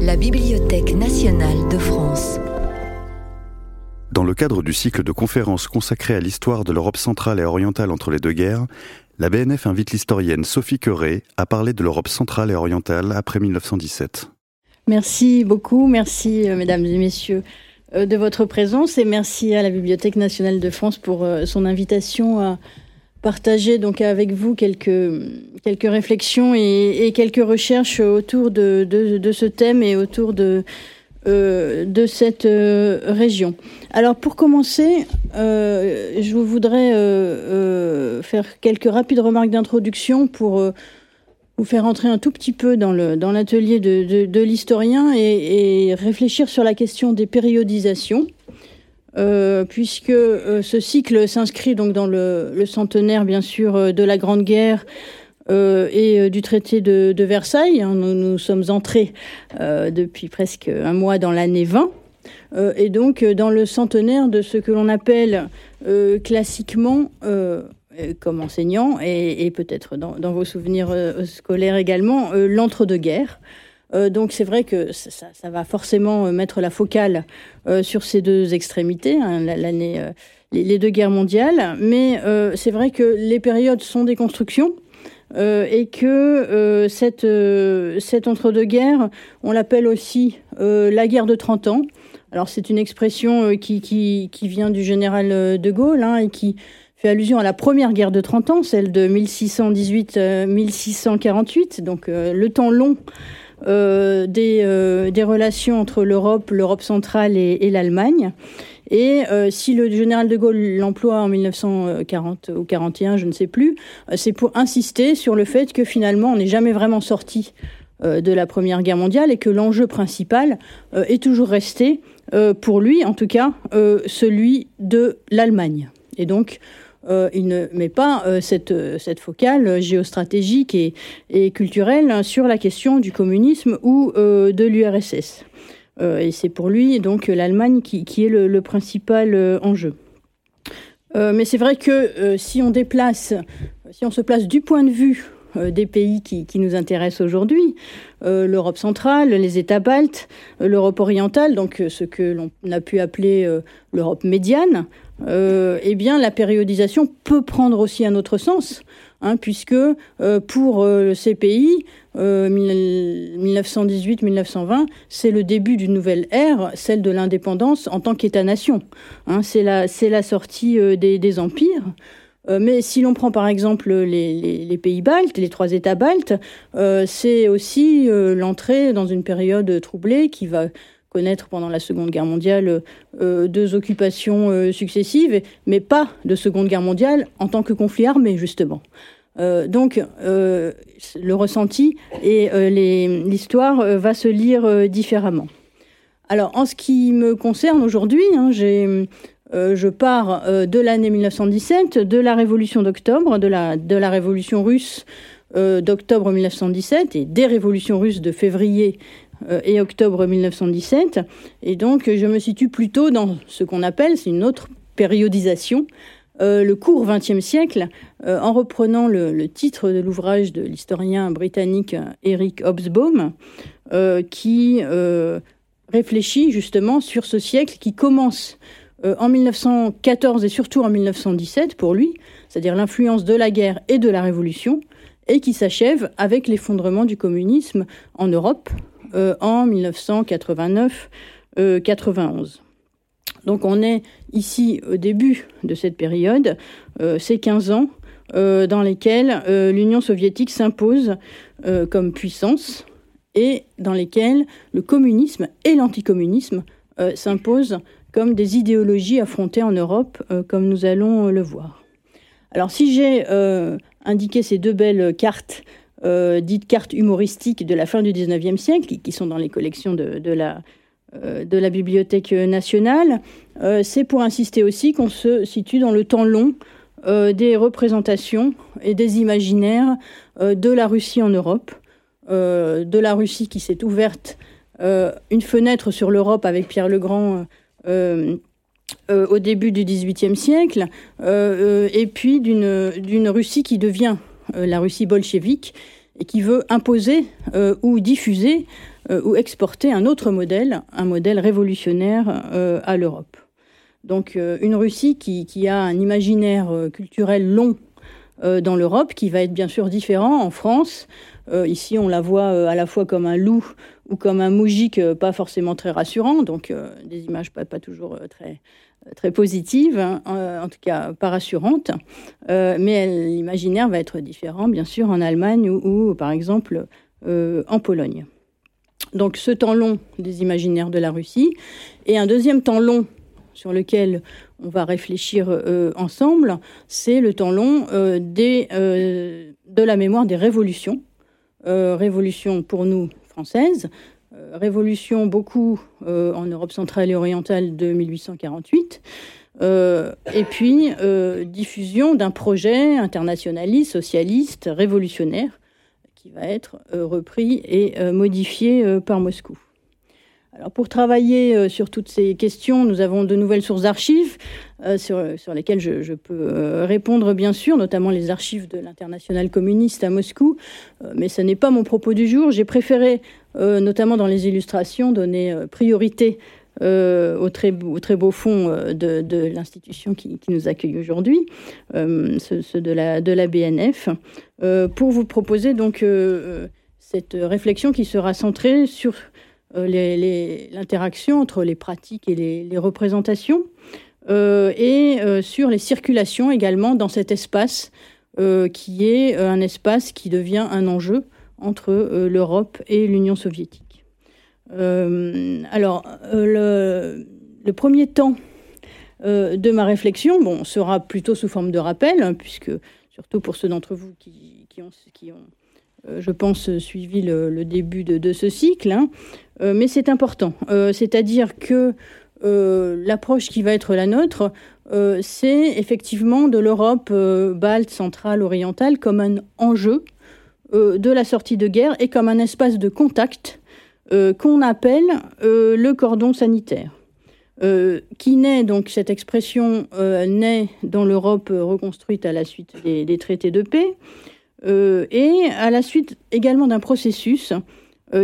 La Bibliothèque nationale de France. Dans le cadre du cycle de conférences consacré à l'histoire de l'Europe centrale et orientale entre les deux guerres, la BNF invite l'historienne Sophie Queré à parler de l'Europe centrale et orientale après 1917. Merci beaucoup, merci euh, mesdames et messieurs euh, de votre présence et merci à la Bibliothèque nationale de France pour euh, son invitation à partager donc avec vous quelques, quelques réflexions et, quelques recherches autour de, de, ce thème et autour de, de cette région. Alors pour commencer, je voudrais faire quelques rapides remarques d'introduction pour vous faire entrer un tout petit peu dans le dans l'atelier de, de, l'historien et, réfléchir sur la question des périodisations, euh, puisque euh, ce cycle s'inscrit donc dans le, centenaire bien sûr euh, de la Grande Guerre. et du traité de, Versailles. Hein. nous, nous sommes entrés depuis presque un mois dans l'année 20. et donc dans le centenaire de ce que l'on appelle classiquement comme enseignant et, peut-être dans, vos souvenirs scolaires également, l'entre-deux-guerres. Donc c'est vrai que ça, va forcément mettre la focale sur ces deux extrémités, hein, les, deux guerres mondiales, mais c'est vrai que les périodes sont des constructions. et que cette, cette entre-deux-guerres, on l'appelle aussi la guerre de 30 ans. Alors c'est une expression qui, vient du général de Gaulle hein, et qui fait allusion à la première guerre de 30 ans, celle de 1618-1648, donc euh, le temps long euh, des, euh, des, relations entre l'Europe, l'Europe centrale et, l'Allemagne. Et si le général de Gaulle l'emploie en 1940 ou 41, je ne sais plus, c'est pour insister sur le fait que finalement on n'est jamais vraiment sorti de la Première Guerre mondiale et que l'enjeu principal est toujours resté, pour lui en tout cas, celui de l'Allemagne. Et donc, euh, il ne met pas euh, cette, cette focale géostratégique et, culturelle sur la question du communisme ou euh, de l'URSS. et c'est pour lui donc l'Allemagne qui, qui, est le, principal enjeu. mais c'est vrai que si on déplace, si on se place du point de vue des pays qui, qui nous intéressent aujourd'hui, l'Europe centrale, les États baltes, l'Europe orientale, donc ce que l'on a pu appeler l'Europe médiane, euh, eh bien la périodisation peut prendre aussi un autre sens, hein, puisque euh, pour euh, ces pays, 1918-1920, c'est le début d'une nouvelle ère, celle de l'indépendance en tant qu'État-nation. Hein, c'est la, la sortie des, empires. Mais si l'on prend par exemple les, les, pays baltes, les trois États baltes, c'est aussi l'entrée dans une période troublée qui va connaître pendant la Seconde Guerre mondiale euh, deux occupations euh, successives, mais pas de Seconde Guerre mondiale en tant que conflit armé, justement. Euh, donc, le ressenti et l'histoire va se lire différemment. Alors, en ce qui me concerne aujourd'hui, hein, je pars de l'année 1917, de la révolution d'octobre, de la, de la révolution russe d'octobre 1917 et des révolutions russes de février euh, et octobre 1917. Et donc, je me situe plutôt dans ce qu'on appelle, c'est une autre périodisation, euh, le court XXe siècle, euh, en reprenant le, titre de l'ouvrage de l'historien britannique Eric Hobsbawm, qui réfléchit justement sur ce siècle qui commence en 1914 et surtout en 1917 pour lui, c'est-à-dire l'influence de la guerre et de la révolution, et qui s'achève avec l'effondrement du communisme en Europe euh, en 1989-91. Euh, Donc on est ici au début de cette période, euh, ces 15 ans dans lesquels l'Union soviétique s'impose comme puissance et dans lesquels le communisme et l'anticommunisme s'imposent comme des idéologies affrontées en Europe, comme nous allons le voir. Alors si j'ai indiqué ces deux belles cartes euh, dites cartes humoristiques de la fin du 19e siècle, qui, sont dans les collections de, la, euh, de la Bibliothèque nationale, euh, c'est pour insister aussi qu'on se situe dans le temps long des représentations et des imaginaires de la Russie en Europe, de la Russie qui s'est ouverte une fenêtre sur l'Europe avec Pierre le Grand au début du XVIIIe siècle, et puis d'une Russie qui devient la Russie bolchevique et qui veut imposer ou diffuser ou exporter un autre modèle, un modèle révolutionnaire à l'Europe. Donc une Russie qui, a un imaginaire culturel long dans l'Europe, qui va être bien sûr différent en France. ici, on la voit à la fois comme un loup ou comme un moujik pas forcément très rassurant, donc des images pas toujours très, très positive, hein, en tout cas pas rassurante, euh, mais l'imaginaire va être différent, bien sûr, en Allemagne ou, par exemple, euh, en Pologne. Donc ce temps long des imaginaires de la Russie, et un deuxième temps long sur lequel on va réfléchir euh, ensemble, c'est le temps long de la mémoire des révolutions. révolutions pour nous françaises, euh, révolution beaucoup euh, en Europe centrale et orientale de 1848. Euh, et puis diffusion d'un projet internationaliste, socialiste, révolutionnaire, qui va être repris et modifié par Moscou. Alors pour travailler sur toutes ces questions, nous avons de nouvelles sources d'archives sur, sur, lesquelles je, peux répondre bien sûr, notamment les archives de l'international communiste à Moscou. mais ce n'est pas mon propos du jour. J'ai préféré euh, notamment dans les illustrations, donner euh, priorité euh, au, très, très, beau fond de, l'institution qui, nous accueille aujourd'hui, ceux, de, la, de la BNF, pour vous proposer donc cette réflexion qui sera centrée sur l'interaction entre les pratiques et les, représentations, et sur les circulations également dans cet espace qui est un espace qui devient un enjeu entre euh, l'Europe et l'Union soviétique. Euh, alors, euh, le, premier temps de ma réflexion bon, sera plutôt sous forme de rappel, hein, puisque surtout pour ceux d'entre vous qui, ont, qui ont je pense, suivi le, début de, ce cycle, hein, mais c'est important. C'est-à-dire que l'approche qui va être la nôtre, c'est effectivement de l'Europe balte, centrale, orientale comme un enjeu euh, de la sortie de guerre et comme un espace de contact euh, qu'on appelle euh, le cordon sanitaire. qui naît, donc cette expression naît dans l'Europe reconstruite à la suite des, traités de paix, et à la suite également d'un processus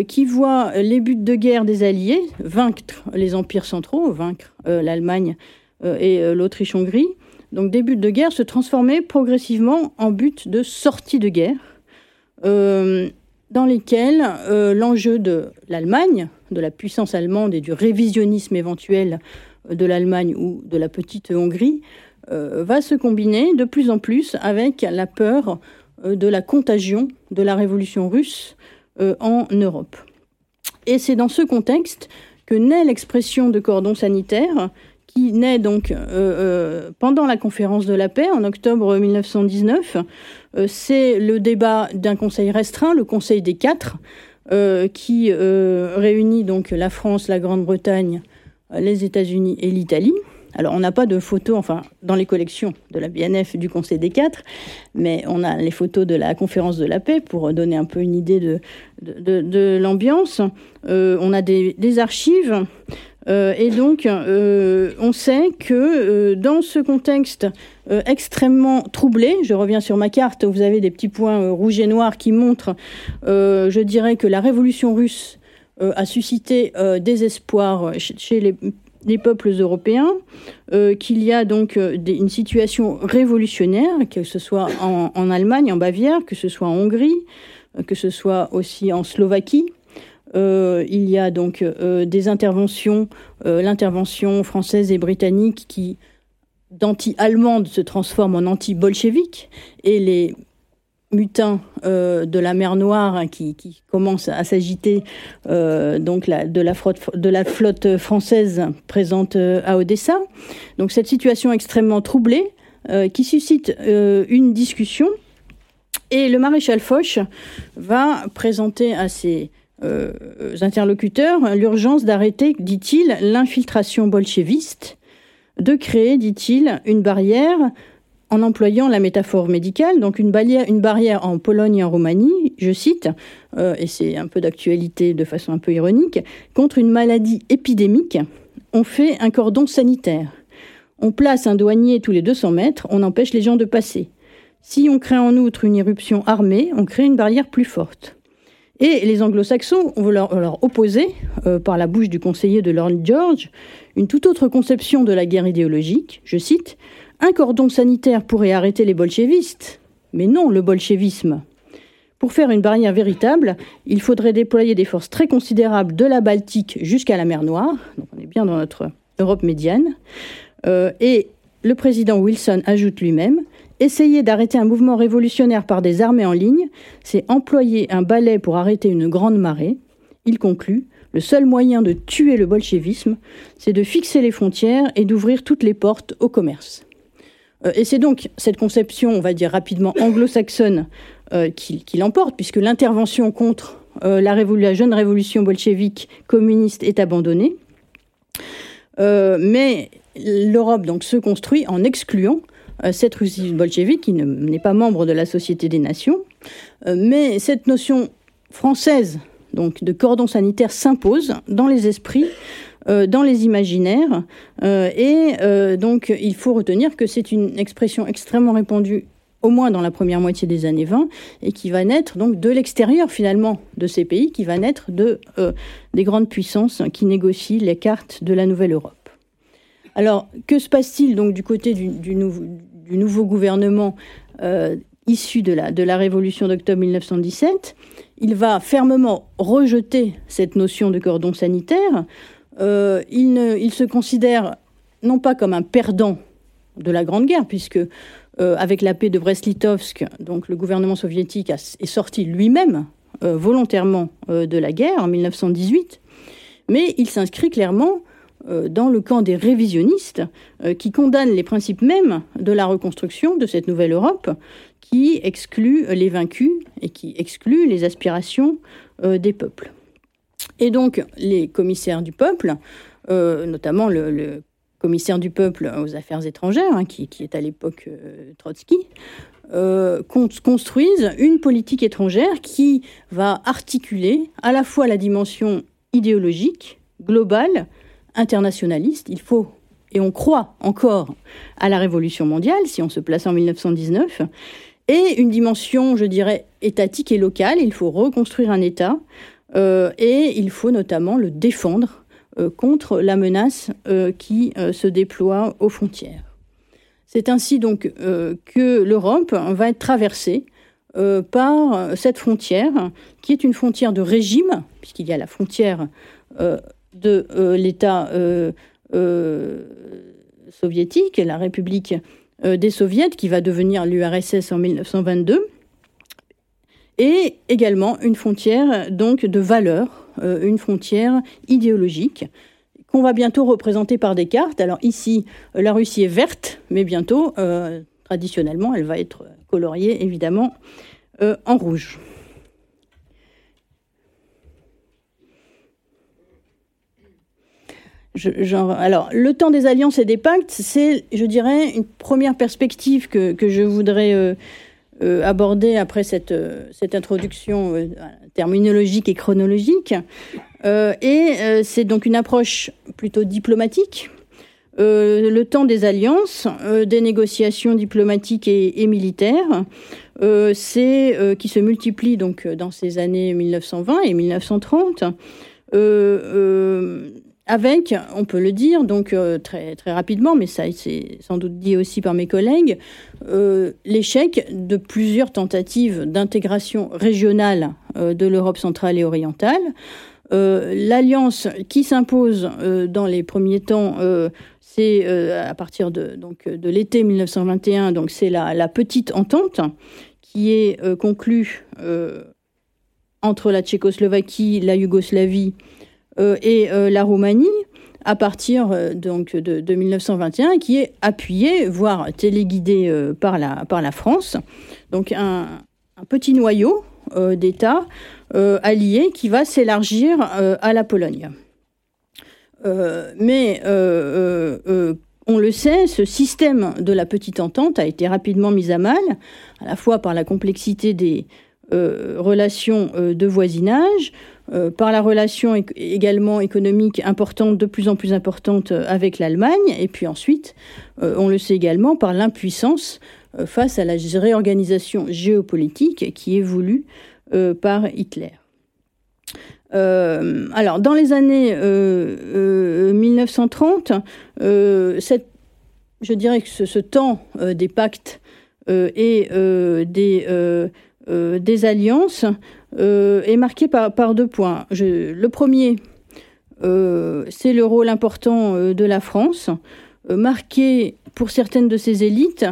qui voit les buts de guerre des Alliés, vaincre les empires centraux, vaincre l'Allemagne et l'Autriche-Hongrie, donc des buts de guerre se transformer progressivement en buts de sortie de guerre, euh, dans lesquels euh, l'enjeu de l'Allemagne, de la puissance allemande et du révisionnisme éventuel de l'Allemagne ou de la petite Hongrie euh, va se combiner de plus en plus avec la peur de la contagion de la révolution russe en Europe. Et c'est dans ce contexte que naît l'expression de cordon sanitaire qui naît donc euh, euh, pendant la conférence de la paix en octobre 1919. Euh, c'est le débat d'un conseil restreint, le Conseil des quatre, qui réunit donc la France, la Grande-Bretagne, les États-Unis et l'Italie. Alors, on n'a pas de photos, enfin, dans les collections de la BNF du Conseil des quatre, mais on a les photos de la conférence de la paix pour donner un peu une idée de, l'ambiance. on a des, archives euh, et donc, euh, on sait que euh, dans ce contexte extrêmement troublé, je reviens sur ma carte, vous avez des petits points rouges et noirs qui montrent, je dirais que la révolution russe a suscité des espoirs chez les, peuples européens, qu'il y a donc une situation révolutionnaire, que ce soit en, Allemagne, en Bavière, que ce soit en Hongrie, que ce soit aussi en Slovaquie, euh, il y a donc euh, des interventions, euh, l'intervention française et britannique qui, d'anti-allemande, se transforme en anti-bolchevique, et les mutins de la mer Noire qui, commencent à s'agiter donc de, la flotte, française présente à Odessa. Donc cette situation extrêmement troublée qui suscite une discussion. Et le maréchal Foch va présenter à ses euh, interlocuteurs l'urgence d'arrêter, dit-il, l'infiltration bolchéviste, de créer, dit-il, une barrière en employant la métaphore médicale, donc une barrière, en Pologne et en Roumanie, je cite, euh, et c'est un peu d'actualité de façon un peu ironique, contre une maladie épidémique, on fait un cordon sanitaire. On place un douanier tous les 200 mètres, on empêche les gens de passer. Si on crée en outre une éruption armée, on crée une barrière plus forte. Et les anglo-saxons ont leur, leur opposer, euh, par la bouche du conseiller de Lord George, une toute autre conception de la guerre idéologique. Je cite Un cordon sanitaire pourrait arrêter les bolchevistes, mais non le bolchevisme. Pour faire une barrière véritable, il faudrait déployer des forces très considérables de la Baltique jusqu'à la mer Noire, donc on est bien dans notre Europe médiane, euh, et le président Wilson ajoute lui-même Essayer d'arrêter un mouvement révolutionnaire par des armées en ligne, c'est employer un balai pour arrêter une grande marée. Il conclut Le seul moyen de tuer le bolchevisme, c'est de fixer les frontières et d'ouvrir toutes les portes au commerce. Euh, et c'est donc cette conception, on va dire rapidement anglo-saxonne, euh, qui, l'emporte, puisque l'intervention contre euh, la, jeune révolution bolchevique communiste est abandonnée. mais l'Europe se construit en excluant cette Russie bolchevique qui n'est pas membre de la Société des Nations. Mais cette notion française donc de cordon sanitaire s'impose dans les esprits, dans les imaginaires. et donc il faut retenir que c'est une expression extrêmement répandue au moins dans la première moitié des années 20, et qui va naître donc de l'extérieur finalement de ces pays, qui va naître de, des grandes puissances qui négocient les cartes de la nouvelle Europe. Alors, que se passe-t-il donc du côté du, nouveau gouvernement euh, issu de la, de la révolution d'octobre 1917 Il va fermement rejeter cette notion de cordon sanitaire. Euh, il, se considère non pas comme un perdant de la Grande Guerre, puisque euh, avec la paix de Brest-Litovsk, le gouvernement soviétique est sorti lui-même volontairement de la guerre en 1918, mais il s'inscrit clairement euh, dans le camp des révisionnistes euh, qui condamnent les principes mêmes de la reconstruction de cette nouvelle Europe, qui exclut les vaincus et qui exclut les aspirations euh, des peuples. Et donc les commissaires du peuple, notamment le, commissaire du peuple aux affaires étrangères, hein, qui, est à l'époque Trotsky, construisent une politique étrangère qui va articuler à la fois la dimension idéologique, globale, internationaliste. Il faut, et on croit encore à la Révolution mondiale, si on se place en 1919, et une dimension, je dirais, étatique et locale. Il faut reconstruire un État, euh, et il faut notamment le défendre euh, contre la menace euh, qui se déploie aux frontières. C'est ainsi donc que l'Europe va être traversée par cette frontière, qui est une frontière de régime, puisqu'il y a la frontière de euh, l'État euh, euh, soviétique, la République des Soviets, qui va devenir l'URSS en 1922, et également une frontière donc de valeur, une frontière idéologique qu'on va bientôt représenter par des cartes. Alors ici, la Russie est verte, mais bientôt, traditionnellement, elle va être coloriée évidemment en rouge. alors, le temps des alliances et des pactes, c'est, je dirais, une première perspective que, que je voudrais euh, euh, aborder après cette, euh, cette introduction terminologique et chronologique. et c'est donc une approche plutôt diplomatique. le temps des alliances, des négociations diplomatiques et, militaires, c'est qui se multiplie donc dans ces années 1920 et 1930 avec, on peut le dire, donc euh, très, très rapidement, mais ça c'est sans doute dit aussi par mes collègues, euh, l'échec de plusieurs tentatives d'intégration régionale euh, de l'Europe centrale et orientale. L'alliance qui s'impose dans les premiers temps, c'est à partir de, de l'été 1921, donc c'est la, petite entente qui est conclue entre la Tchécoslovaquie, la Yougoslavie, et euh, la Roumanie à partir euh, donc de, 1921 qui est appuyée, voire téléguidée par, la, par la France. Donc un, petit noyau d'États alliés qui va s'élargir à la Pologne. mais on le sait, ce système de la petite entente a été rapidement mis à mal, à la fois par la complexité des relations de voisinage, euh, par la relation également économique importante, de plus en plus importante euh, avec l'Allemagne, et puis ensuite, euh, on le sait également, par l'impuissance face à la réorganisation géopolitique qui est voulue par Hitler. alors, dans les années 1930, cette, je dirais que ce, temps des pactes et des alliances est marqué par, deux points. Le premier, c'est le rôle important de la France, marqué pour certaines de ses élites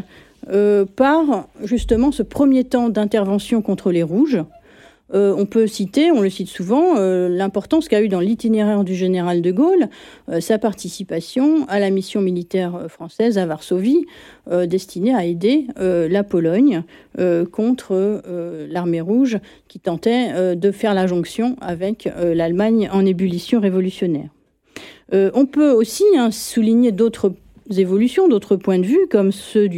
par justement ce premier temps d'intervention contre les rouges, euh, on peut citer, on le cite souvent, euh, l'importance qu'a eu dans l'itinéraire du général de Gaulle euh, sa participation à la mission militaire française à Varsovie, destinée à aider la Pologne contre l'armée rouge qui tentait de faire la jonction avec l'Allemagne en ébullition révolutionnaire. on peut aussi hein, souligner d'autres évolutions, d'autres points de vue, comme ceux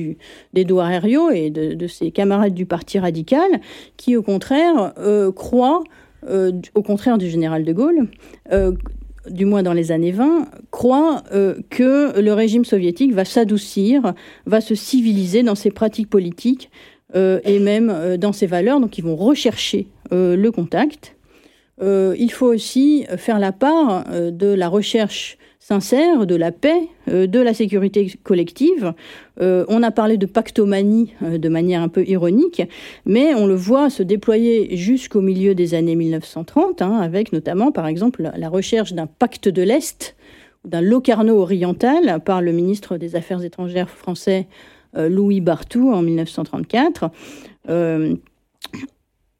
d'Edouard Herriot et de, ses camarades du Parti radical, qui au contraire euh, croient, euh, au contraire du général de Gaulle, euh, du moins dans les années 20, croient que le régime soviétique va s'adoucir, va se civiliser dans ses pratiques politiques et même dans ses valeurs, donc ils vont rechercher le contact. il faut aussi faire la part de la recherche sincère, de la paix, euh, de la sécurité collective. Euh, on a parlé de pactomanie euh, de manière un peu ironique, mais on le voit se déployer jusqu'au milieu des années 1930, hein, avec notamment, par exemple, la recherche d'un pacte de l'Est, d'un Locarno oriental par le ministre des Affaires étrangères français Louis Barthou en 1934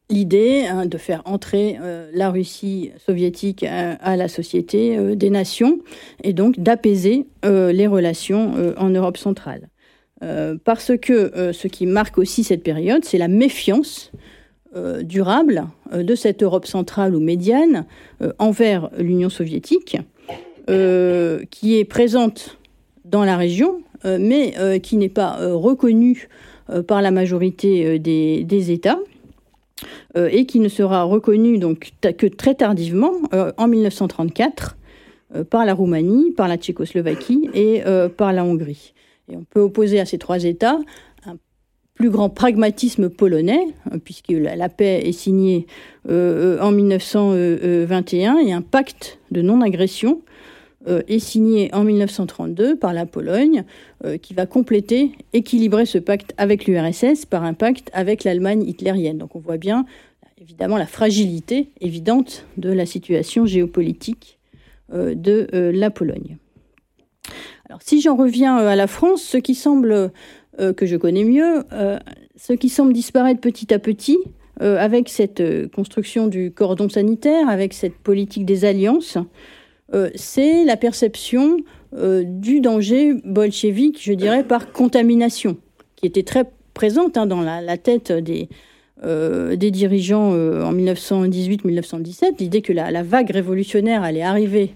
l'idée hein, de faire entrer euh, la Russie soviétique à, la société euh, des nations et donc d'apaiser euh, les relations en Europe centrale. parce que ce qui marque aussi cette période, c'est la méfiance durable de cette Europe centrale ou médiane envers l'Union soviétique, qui est présente dans la région, mais qui n'est pas reconnue par la majorité des États euh, et qui ne sera reconnu donc que très tardivement, euh, en 1934, euh, par la Roumanie, par la Tchécoslovaquie et par la Hongrie. On peut opposer à ces trois États un plus grand pragmatisme polonais, puisque la, paix est signée en 1921 et un pacte de non-agression est signé en 1932 par la Pologne, euh, qui va compléter, équilibrer ce pacte avec l'URSS par un pacte avec l'Allemagne hitlérienne. Donc on voit bien, évidemment, la fragilité évidente de la situation géopolitique euh, de la Pologne. Alors si j'en reviens à la France, ce qui semble, que je connais mieux, ce qui semble disparaître petit à petit, avec cette construction du cordon sanitaire, avec cette politique des alliances, euh, c'est la perception euh, du danger bolchevique, je dirais, par contamination, qui était très présente hein, dans la, tête des, euh, dirigeants en 1918-1917, l'idée que la, vague révolutionnaire allait arriver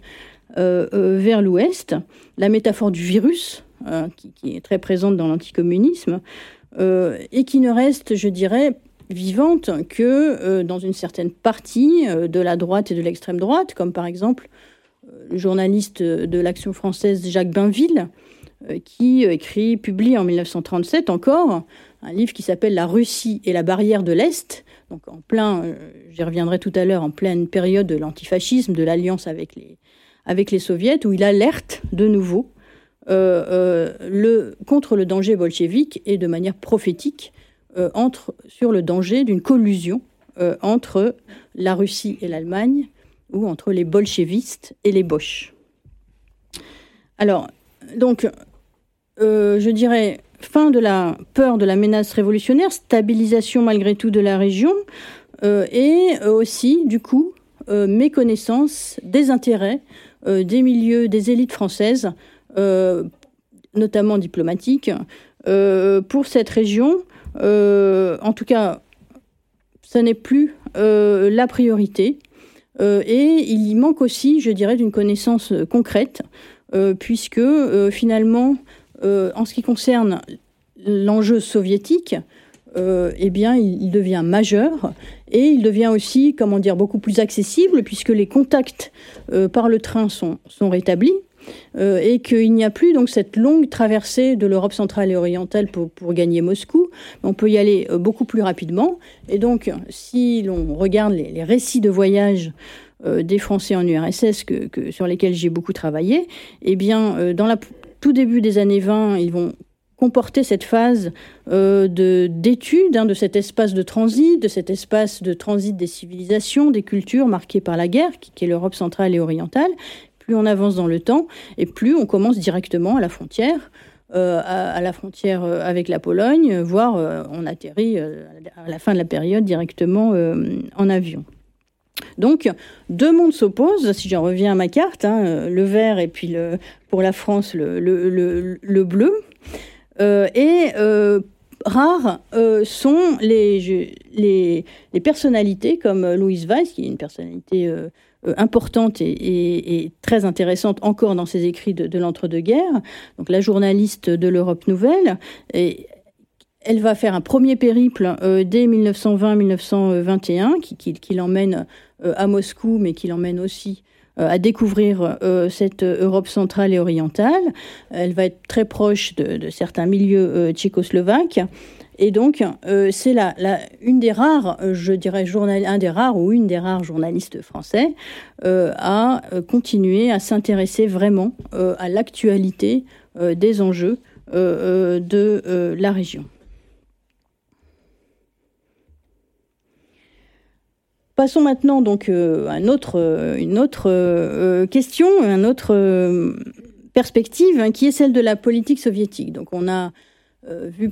vers l'Ouest, la métaphore du virus, qui, qui, est très présente dans l'anticommunisme, et qui ne reste, je dirais, vivante que dans une certaine partie de la droite et de l'extrême droite, comme par exemple le journaliste de l'Action française Jacques Bainville, euh, qui écrit, publie en 1937 encore un livre qui s'appelle La Russie et la barrière de l'Est, donc en plein, euh, j'y reviendrai tout à l'heure, en pleine période de l'antifascisme, de l'alliance avec les, avec soviets, où il alerte de nouveau euh, contre le danger bolchevique et de manière prophétique entre, sur le danger d'une collusion entre la Russie et l'Allemagne ou entre les bolchevistes et les Boches. Alors, donc, euh, je dirais fin de la peur de la menace révolutionnaire, stabilisation malgré tout de la région, euh, et aussi, du coup, euh, méconnaissance des intérêts des milieux, des élites françaises, notamment diplomatiques, pour cette région. en tout cas, ce n'est plus la priorité. Euh, et il y manque aussi, je dirais, d'une connaissance euh, concrète, euh, puisque finalement, en ce qui concerne l'enjeu soviétique, eh bien, il, devient majeur et il devient aussi, comment dire, beaucoup plus accessible puisque les contacts par le train sont, sont rétablis. Et qu'il n'y a plus donc cette longue traversée de l'Europe centrale et orientale pour, gagner Moscou. On peut y aller beaucoup plus rapidement. Et donc, si l'on regarde les, récits de voyage des Français en URSS que, sur lesquels j'ai beaucoup travaillé, eh bien, dans la tout début des années 20, ils vont comporter cette phase euh, de d'étude hein, de cet espace de transit, de cet espace de transit des civilisations, des cultures marquées par la guerre, qui, est l'Europe centrale et orientale. Plus on avance dans le temps, et plus on commence directement à la frontière. Euh, à, la frontière euh, avec la Pologne, voire on atterrit à la fin de la période directement en avion. Donc, deux mondes s'opposent, si j'en reviens à ma carte, hein, le vert et puis le, pour la France le, le, le bleu. Euh, et euh, rares euh, sont les, les, personnalités comme Louise Weiss, qui est une personnalité importante et, très intéressante encore dans ses écrits de, de l'entre-deux-guerres, donc la journaliste de l'Europe Nouvelle. Et elle va faire un premier périple dès 1920-1921 qui, qui, qui l'emmène à Moscou, mais qui l'emmène aussi euh, à découvrir euh, cette Europe centrale et orientale. Elle va être très proche de, certains milieux euh, tchécoslovaques. Et donc, c'est la, une des rares, je dirais, un des rares ou une des rares journalistes français à continuer à s'intéresser vraiment à l'actualité des enjeux de la région. Passons maintenant donc euh, à une autre, euh, euh, question, une autre perspective hein, qui est celle de la politique soviétique. Donc on a vu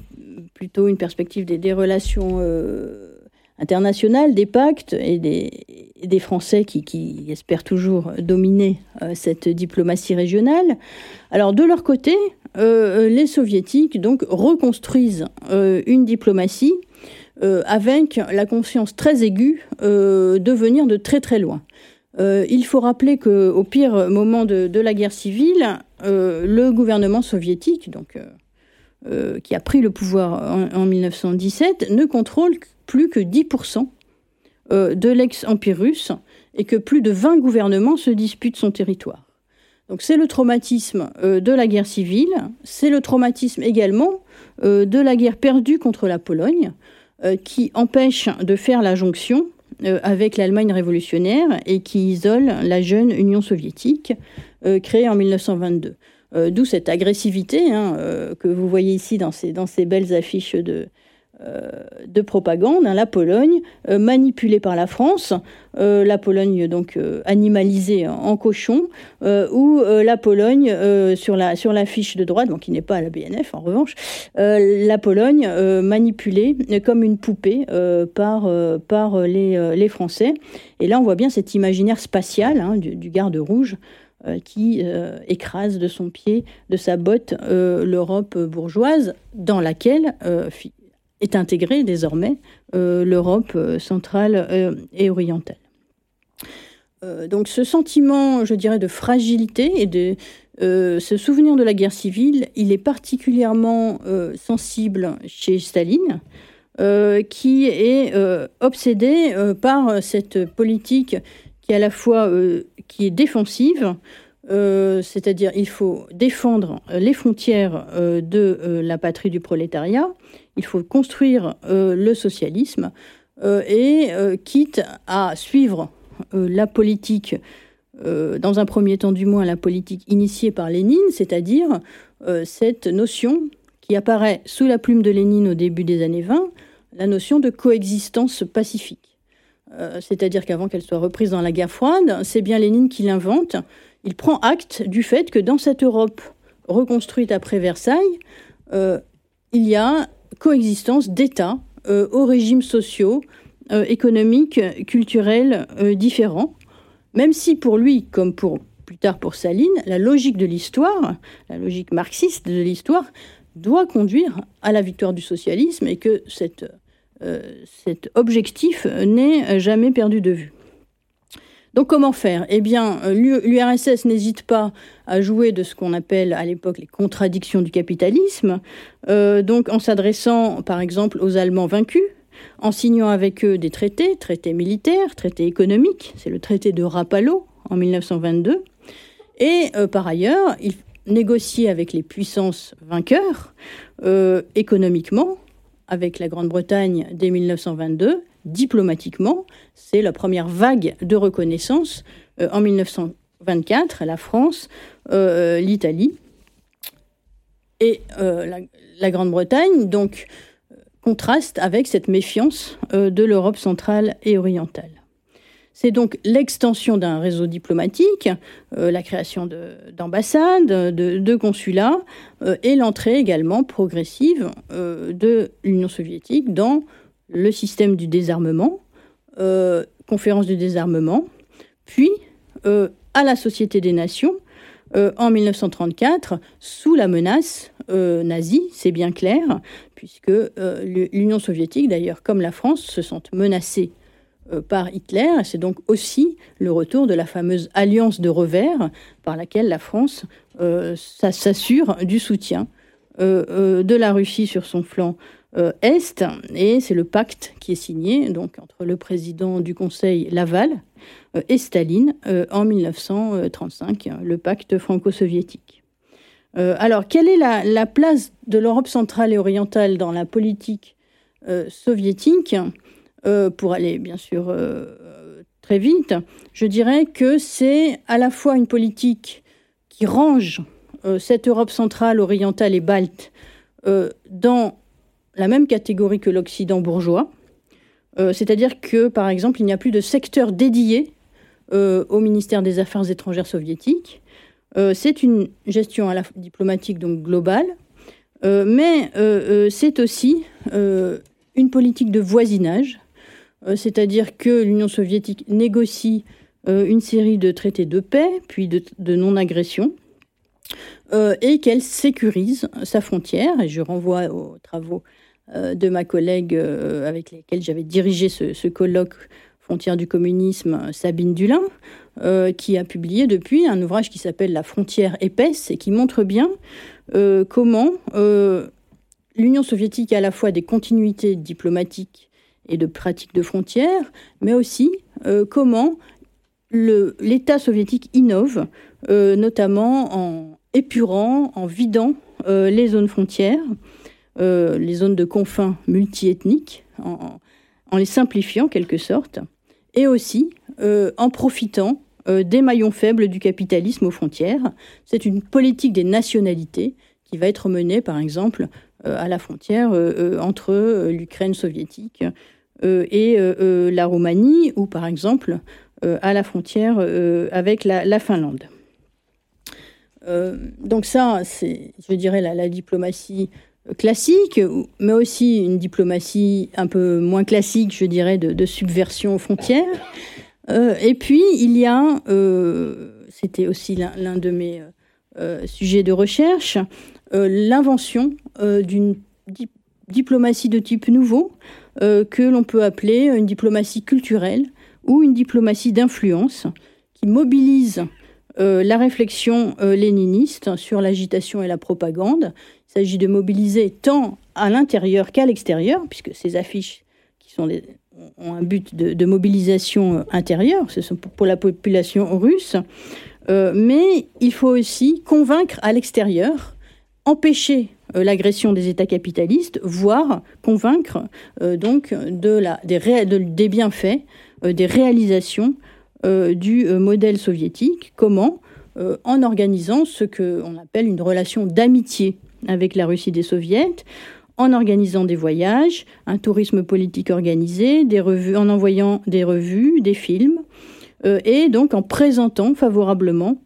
plutôt une perspective des, relations internationales, des pactes et des, Français qui, espèrent toujours dominer cette diplomatie régionale. Alors de leur côté, les soviétiques donc reconstruisent une diplomatie euh, avec la conscience très aiguë euh, de venir de très très loin. Euh, il faut rappeler qu'au pire moment de, la guerre civile, le gouvernement soviétique, donc, qui a pris le pouvoir en, 1917, ne contrôle plus que 10% de l'ex-empire russe et que plus de 20 gouvernements se disputent son territoire. Donc c'est le traumatisme de la guerre civile, c'est le traumatisme également de la guerre perdue contre la Pologne, euh, qui empêche de faire la jonction euh, avec l'Allemagne révolutionnaire et qui isole la jeune Union soviétique euh, créée en 1922. D'où cette agressivité hein, que vous voyez ici dans ces, belles affiches de, euh, de propagande, hein, la Pologne, euh, manipulée par la France, euh, la Pologne donc animalisée en cochon, ou la Pologne sur la sur la fiche de droite, donc qui n'est pas à la BNF en revanche, la Pologne manipulée comme une poupée par par les, Français. Et là, on voit bien cet imaginaire spatial hein, du, garde rouge. Qui écrase de son pied, de sa botte, l'Europe bourgeoise, dans laquelle est intégrée désormais euh, l'Europe euh, centrale euh, et orientale. donc ce sentiment, je dirais, de fragilité et de ce souvenir de la guerre civile, il est particulièrement sensible chez Staline, qui est obsédé par cette politique qui est à la fois qui est défensive, c'est-à-dire il faut défendre les frontières de la patrie du prolétariat, il faut construire euh, le socialisme euh, et euh, quitte à suivre la politique, dans un premier temps du moins la politique initiée par Lénine, c'est-à-dire cette notion qui apparaît sous la plume de Lénine au début des années 20, la notion de coexistence pacifique. C'est-à-dire qu'avant qu'elle soit reprise dans la guerre froide, c'est bien Lénine qui l'invente. Il prend acte du fait que dans cette Europe reconstruite après Versailles, il y a coexistence d'États euh, aux régimes sociaux, euh, économiques, culturels euh, différents, même si pour lui, comme pour plus tard pour Saline, la logique de l'histoire, la logique marxiste de l'histoire, doit conduire à la victoire du socialisme et que cette, cet objectif n'est jamais perdu de vue. Donc comment faire? Eh bien, euh, l'URSS n'hésite pas à jouer de ce qu'on appelle à l'époque les contradictions du capitalisme, euh, donc en s'adressant par exemple aux Allemands vaincus, en signant avec eux des traités, traités militaires, traités économiques, c'est le traité de Rapallo en 1922, Et par ailleurs, il négocier avec les puissances vainqueurs économiquement, avec la Grande-Bretagne dès 1922, diplomatiquement, c'est la première vague de reconnaissance en 1924, la France, l'Italie et la, la Grande-Bretagne. Donc, contraste avec cette méfiance euh, de l'Europe centrale et orientale. C'est donc l'extension d'un réseau diplomatique, euh, la création d'ambassades, de, consulats, euh, et l'entrée également progressive de l'Union soviétique dans le système du désarmement, conférence du désarmement, puis à la Société des Nations en 1934 sous la menace nazie, c'est bien clair, puisque euh, l'Union soviétique, d'ailleurs, comme la France, se sentent menacées euh, par Hitler. C'est donc aussi le retour de la fameuse alliance de revers par laquelle la France euh, s'assure du soutien de la Russie sur son flanc est. Et c'est le pacte qui est signé donc entre le président du Conseil Laval et Staline en 1935, le pacte franco-soviétique. Euh, alors, quelle est la, place de l'Europe centrale et orientale dans la politique euh, soviétique? Euh, Pour aller, bien sûr, très vite, je dirais que c'est à la fois une politique qui range cette Europe centrale, orientale et balte dans la même catégorie que l'Occident bourgeois. C'est-à-dire que, par exemple, il n'y a plus de secteur dédié au ministère des Affaires étrangères soviétique. Euh, c'est une gestion à la diplomatique donc globale, euh, mais euh, c'est aussi une politique de voisinage, c'est-à-dire que l'Union soviétique négocie une série de traités de paix, puis de, non-agression, et qu'elle sécurise sa frontière. Et je renvoie aux travaux de ma collègue avec lesquels j'avais dirigé ce, ce colloque Frontière du communisme, Sabine Dulin, euh, qui a publié depuis un ouvrage qui s'appelle La frontière épaisse et qui montre bien euh, comment euh, l'Union soviétique a à la fois des continuités diplomatiques et de pratiques de frontières, mais aussi comment l'État soviétique innove, notamment en épurant, en vidant les zones frontières, les zones de confins multiethniques, en, en les simplifiant en quelque sorte, et aussi en profitant euh, des maillons faibles du capitalisme aux frontières. C'est une politique des nationalités qui va être menée, par exemple, euh, à la frontière euh, entre l'Ukraine soviétique et la Roumanie, ou par exemple à la frontière avec la, Finlande. donc ça, c'est, je dirais, la, diplomatie classique, mais aussi une diplomatie un peu moins classique, je dirais, de subversion aux frontières. Euh, et puis, il y a, euh, c'était aussi l'un de mes euh, sujets de recherche, l'invention d'une diplomatie de type nouveau que l'on peut appeler une diplomatie culturelle ou une diplomatie d'influence qui mobilise la réflexion léniniste sur l'agitation et la propagande. Il s'agit de mobiliser tant à l'intérieur qu'à l'extérieur, puisque ces affiches qui ont un but de, mobilisation intérieure, ce sont pour, la population russe, euh, mais il faut aussi convaincre à l'extérieur, empêcher euh, l'agression des États capitalistes, voire convaincre euh, donc des, bienfaits, des réalisations du modèle soviétique. Comment En organisant ce qu'on appelle une relation d'amitié avec la Russie des soviets, en organisant des voyages, un tourisme politique organisé, des revues, en envoyant des revues, des films, euh, et donc en présentant favorablement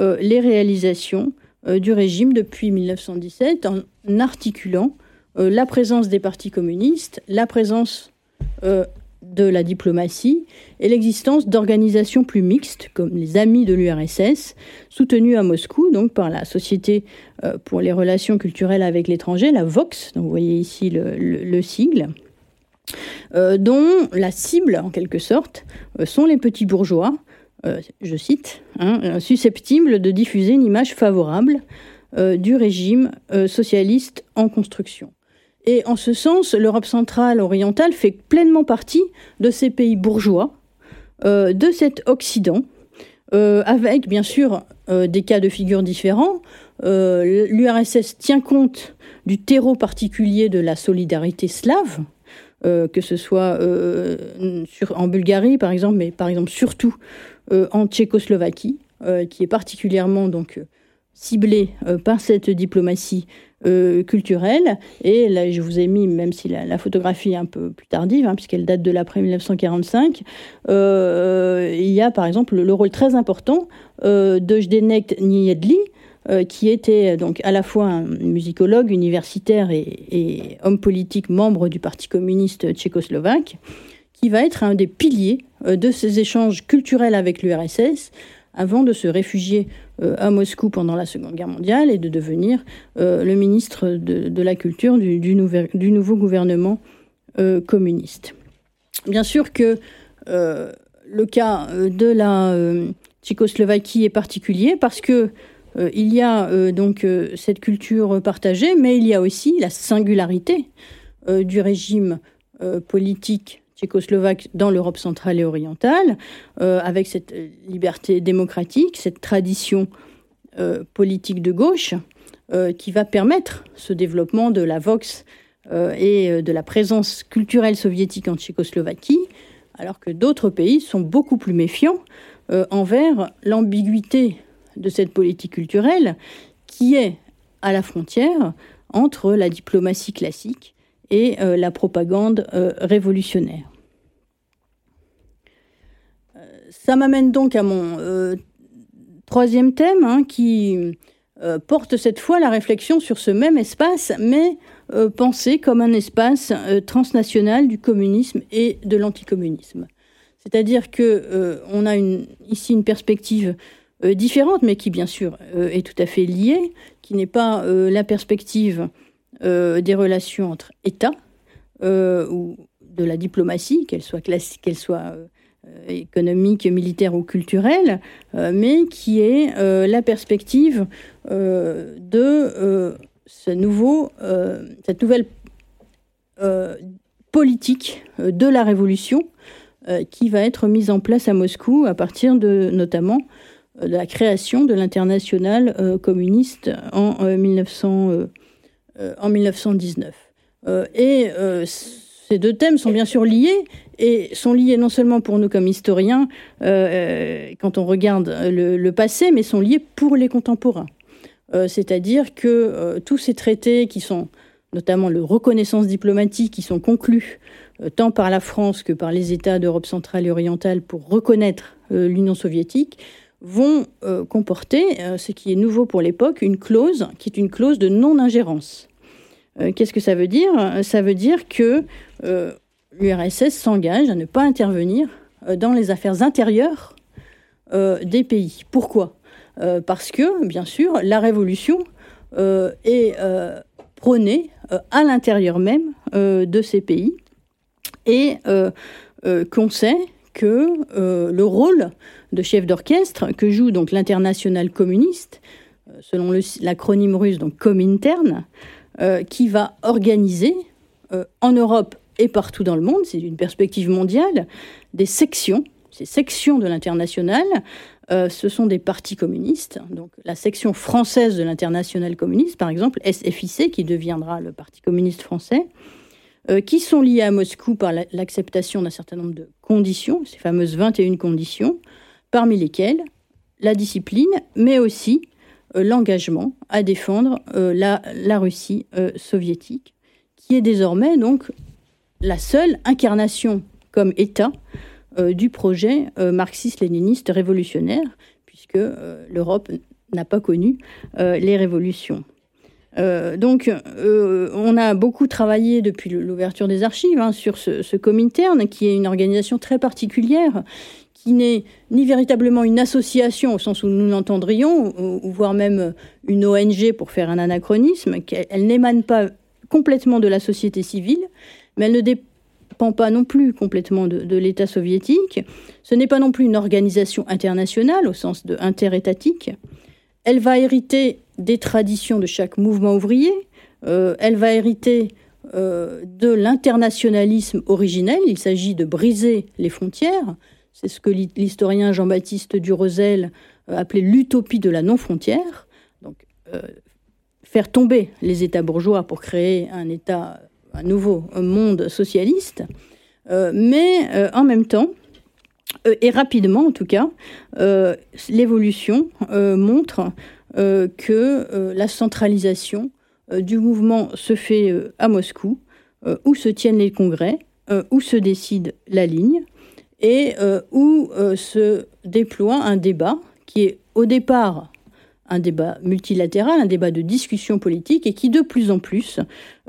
euh, les réalisations euh, du régime depuis 1917, en articulant la présence des partis communistes, la présence de la diplomatie et l'existence d'organisations plus mixtes comme les Amis de l'URSS, soutenues à Moscou donc par la Société euh, pour les relations culturelles avec l'étranger, la VOX, donc vous voyez ici le, sigle, euh, dont la cible en quelque sorte euh, sont les petits bourgeois, je cite, hein, susceptibles de diffuser une image favorable du régime socialiste en construction. Et en ce sens, l'Europe centrale orientale fait pleinement partie de ces pays bourgeois, euh, de cet Occident, avec bien sûr des cas de figure différents. L'URSS tient compte du terreau particulier de la solidarité slave, que ce soit en Bulgarie par exemple, mais par exemple surtout en Tchécoslovaquie, qui est particulièrement donc ciblée par cette diplomatie euh, culturelle. Et là, je vous ai mis, même si la, photographie est un peu plus tardive, hein, puisqu'elle date de l'après 1945, euh, il y a par exemple le, rôle très important euh, de Zdenek Niedli, qui était donc à la fois un musicologue universitaire et, homme politique membre du Parti communiste tchécoslovaque, qui va être un des piliers de ces échanges culturels avec l'URSS avant de se réfugier euh, à Moscou pendant la Seconde Guerre mondiale et de devenir euh, le ministre de, la Culture du, nouveau gouvernement euh, communiste. Bien sûr que le cas de la Tchécoslovaquie est particulier parce que il y a donc cette culture partagée, mais il y a aussi la singularité du régime politique tchécoslovaque dans l'Europe centrale et orientale, euh, avec cette liberté démocratique, cette tradition euh, politique de gauche, euh, qui va permettre ce développement de la Vox et de la présence culturelle soviétique en Tchécoslovaquie, alors que d'autres pays sont beaucoup plus méfiants envers l'ambiguïté de cette politique culturelle qui est à la frontière entre la diplomatie classique et euh, la propagande euh, révolutionnaire. Euh, ça m'amène donc à mon troisième thème hein, qui porte cette fois la réflexion sur ce même espace, mais pensé comme un espace transnational du communisme et de l'anticommunisme. C'est-à-dire que on a ici une perspective différente, mais qui bien sûr est tout à fait liée, qui n'est pas la perspective euh, des relations entre États euh, ou de la diplomatie, qu'elle soit classique, qu'elle soit euh, économique, militaire ou culturelle, mais qui est la perspective de cette nouvelle politique de la révolution qui va être mise en place à Moscou à partir de notamment de la création de l'international communiste en 1900. Euh, en 1919. Euh, et euh, ces deux thèmes sont bien sûr liés et sont liés non seulement pour nous comme historiens quand on regarde le, passé, mais sont liés pour les contemporains. C'est-à-dire que tous ces traités qui sont notamment le reconnaissance diplomatique qui sont conclus tant par la France que par les États d'Europe centrale et orientale pour reconnaître l'Union soviétique, vont comporter, ce qui est nouveau pour l'époque, une clause qui est une clause de non-ingérence. Euh, qu'est-ce que ça veut dire? Ça veut dire que euh, l'URSS s'engage à ne pas intervenir euh, dans les affaires intérieures des pays. Pourquoi? Parce que, bien sûr, la révolution est prônée à l'intérieur même de ces pays et qu'on sait que le rôle de chef d'orchestre que joue donc l'international communiste, selon l'acronyme russe donc Comintern, euh, qui va organiser euh, en Europe et partout dans le monde, c'est une perspective mondiale, des sections, ces sections de l'international. Euh, ce sont des partis communistes. Donc la section française de l'international communiste, par exemple, SFIC, qui deviendra le Parti communiste français, qui sont liés à Moscou par l'acceptation d'un certain nombre de conditions, ces fameuses 21 conditions, parmi lesquelles la discipline, mais aussi euh, l'engagement à défendre euh, la, Russie euh, soviétique, qui est désormais donc la seule incarnation comme État du projet marxiste-léniniste révolutionnaire, puisque l'Europe n'a pas connu les révolutions. donc, on a beaucoup travaillé depuis l'ouverture des archives hein, sur ce Comintern, qui est une organisation très particulière, qui n'est ni véritablement une association au sens où nous l'entendrions, ou, voire même une ONG pour faire un anachronisme, elle n'émane pas complètement de la société civile, mais elle ne dépend pas non plus complètement de, l'État soviétique. Ce n'est pas non plus une organisation internationale au sens de interétatique. Elle va hériter des traditions de chaque mouvement ouvrier. Euh, elle va hériter euh, de l'internationalisme originel. Il s'agit de briser les frontières C'est ce que l'historien Jean-Baptiste Durosel appelait l'utopie de la non-frontière. Donc, faire tomber les États bourgeois pour créer un État, un nouveau monde socialiste. mais en même temps, et rapidement en tout cas, l'évolution montre que la centralisation du mouvement se fait à Moscou euh, où se tiennent les congrès, euh, où se décide la ligne et euh, où se déploie un débat qui est au départ un débat multilatéral, un débat de discussion politique et qui de plus en plus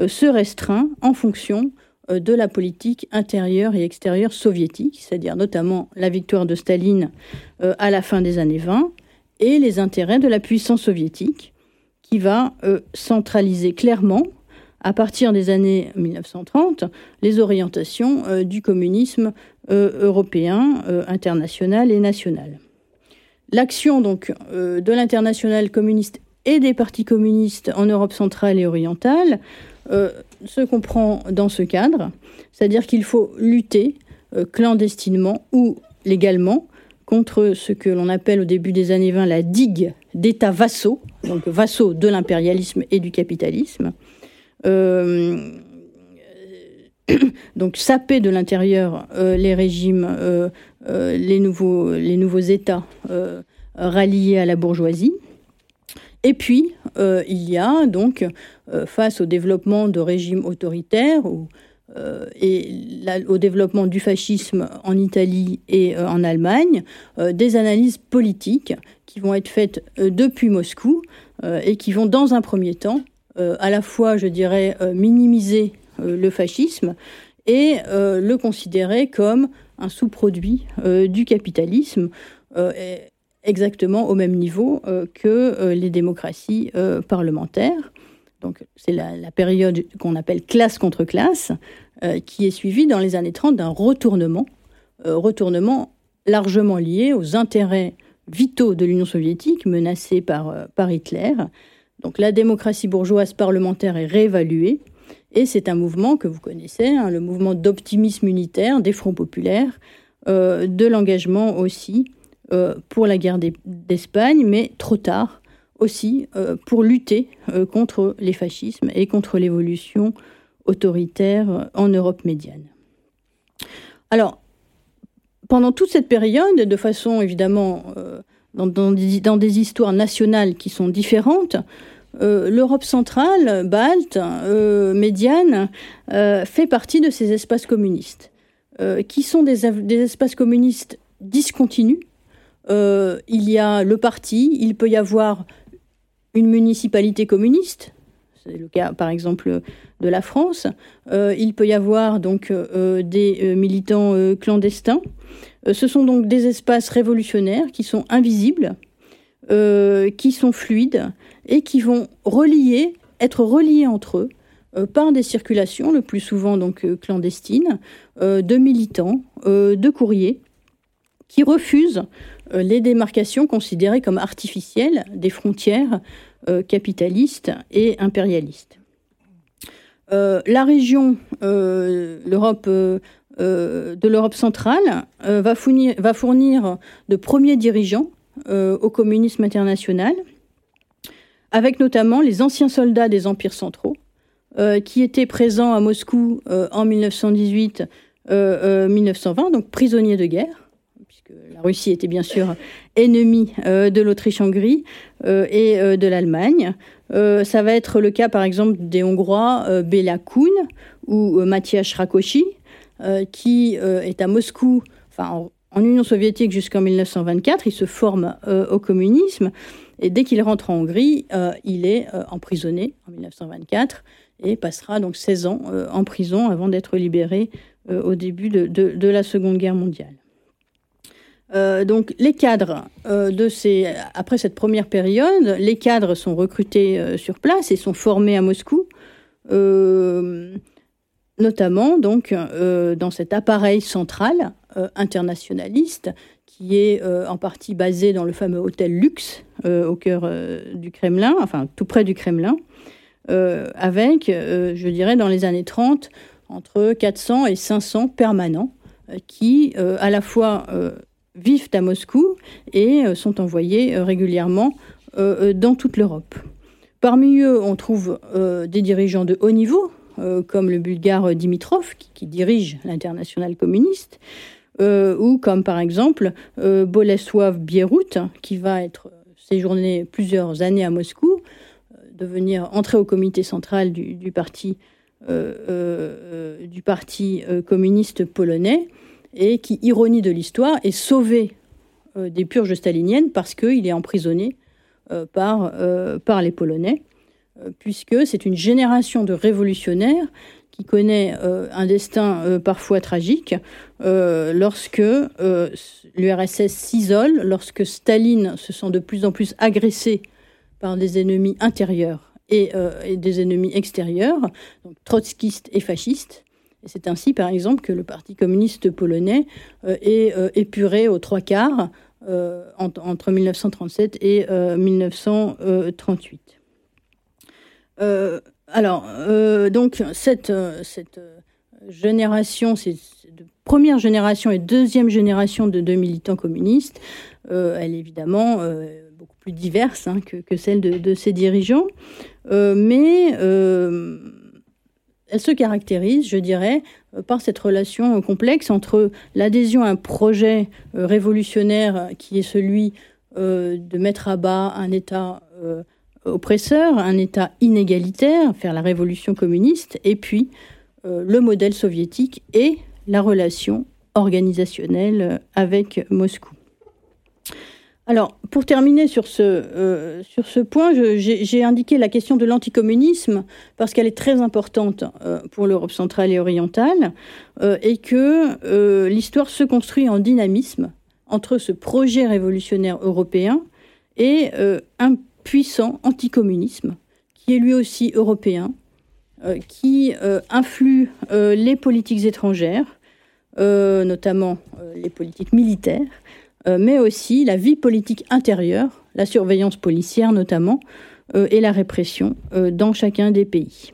se restreint en fonction de la politique intérieure et extérieure soviétique, c'est-à-dire notamment la victoire de Staline à la fin des années 20 et les intérêts de la puissance soviétique qui va centraliser clairement à partir des années 1930 les orientations euh, du communisme euh, européen, euh, international et national. L'action donc de l'international communiste et des partis communistes en Europe centrale et orientale se comprend dans ce cadre, c'est-à-dire qu'il faut lutter clandestinement ou légalement contre ce que l'on appelle au début des années 20 la digue d'États vassaux, donc vassaux de l'impérialisme et du capitalisme, euh, donc saper de l'intérieur euh, les régimes, euh, les, nouveaux, les nouveaux États ralliés à la bourgeoisie. Et puis, il y a donc, face au développement de régimes autoritaires et au développement du fascisme en Italie et en Allemagne, des analyses politiques qui vont être faites depuis Moscou et qui vont, dans un premier temps, euh, à la fois, je dirais, euh, minimiser euh, le fascisme et le considérer comme un sous-produit du capitalisme exactement au même niveau que les démocraties parlementaires. Donc c'est la, période qu'on appelle classe contre classe, qui est suivie dans les années 30 d'un retournement, retournement largement lié aux intérêts vitaux de l'Union soviétique menacés par, par Hitler donc la démocratie bourgeoise parlementaire est réévaluée et c'est un mouvement que vous connaissez, hein, le mouvement d'optimisme unitaire des fronts populaires, euh, de l'engagement aussi euh, pour la guerre d'Espagne, mais trop tard aussi euh, pour lutter contre les fascismes et contre l'évolution autoritaire en Europe médiane. Alors, pendant toute cette période, de façon évidemment dans, des, histoires nationales qui sont différentes, euh, l'Europe centrale, balte, euh, médiane, euh, fait partie de ces espaces communistes, qui sont des, espaces communistes discontinus. il y a le parti, il peut y avoir une municipalité communiste, c'est le cas par exemple de la France. il peut y avoir donc des militants clandestins. Ce sont donc des espaces révolutionnaires qui sont invisibles, euh, qui sont fluides et qui vont relier, être reliés entre eux euh, par des circulations, le plus souvent donc clandestines, de militants, de courriers, qui refusent les démarcations considérées comme artificielles des frontières capitalistes et impérialistes. la région, l'Europe euh, de l'Europe centrale euh, va, fournir, de premiers dirigeants euh, au communisme international, avec notamment les anciens soldats des empires centraux, qui étaient présents à Moscou en 1918-1920, donc prisonniers de guerre, puisque la Russie était bien sûr ennemie de l'Autriche-Hongrie et de l'Allemagne. ça va être le cas par exemple des Hongrois Béla Kun ou Matthias Rakosi, euh, qui euh, est à Moscou, enfin en, Union soviétique jusqu'en 1924. Il se forme euh, au communisme et dès qu'il rentre en Hongrie, il est emprisonné en 1924 et passera donc 16 ans en prison avant d'être libéré au début de, la Seconde Guerre mondiale. donc les cadres de ces après cette première période, les cadres sont recrutés sur place et sont formés à Moscou notamment donc euh, dans cet appareil central euh, internationaliste qui est euh, en partie basé dans le fameux hôtel Luxe au cœur du Kremlin, enfin tout près du Kremlin, avec, je dirais, dans les années 30, entre 400 et 500 permanents qui, à la fois, vivent à Moscou et sont envoyés régulièrement dans toute l'Europe. Parmi eux, on trouve des dirigeants de haut niveau, comme le bulgare Dimitrov, qui, dirige l'international communiste, ou comme par exemple Boleslav Bierut, qui va être séjourné plusieurs années à Moscou, devenir entrer au comité central du, parti, communiste polonais, et qui, ironie de l'histoire, est sauvé des purges staliniennes parce qu'il est emprisonné par, les Polonais. Euh, puisque c'est une génération de révolutionnaires qui connaît euh, un destin euh, parfois tragique lorsque l'URSS s'isole, lorsque Staline se sent de plus en plus agressé par des ennemis intérieurs et, des ennemis extérieurs, donc trotskistes et fascistes. C'est ainsi, par exemple, que le Parti communiste polonais est épuré aux trois quarts entre 1937 et 1938. Euh, alors, euh, donc, cette, euh, cette génération, c'est de première génération et deuxième génération de, militants communistes, elle est évidemment beaucoup plus diverse hein, que, que, celle de, de ses dirigeants, mais elle se caractérise, je dirais, par cette relation complexe entre l'adhésion à un projet révolutionnaire qui est celui de mettre à bas un État oppresseur, un État inégalitaire, faire la révolution communiste, et puis euh, le modèle soviétique et la relation organisationnelle avec Moscou. Alors, pour terminer sur ce, euh, sur ce point, j'ai indiqué la question de l'anticommunisme parce qu'elle est très importante euh, pour l'Europe centrale et orientale et que l'histoire se construit en dynamisme entre ce projet révolutionnaire européen et un puissant anticommunisme, qui est lui aussi européen, euh, qui euh, influe euh, les politiques étrangères, notamment les politiques militaires, mais aussi la vie politique intérieure, la surveillance policière notamment, et la répression dans chacun des pays.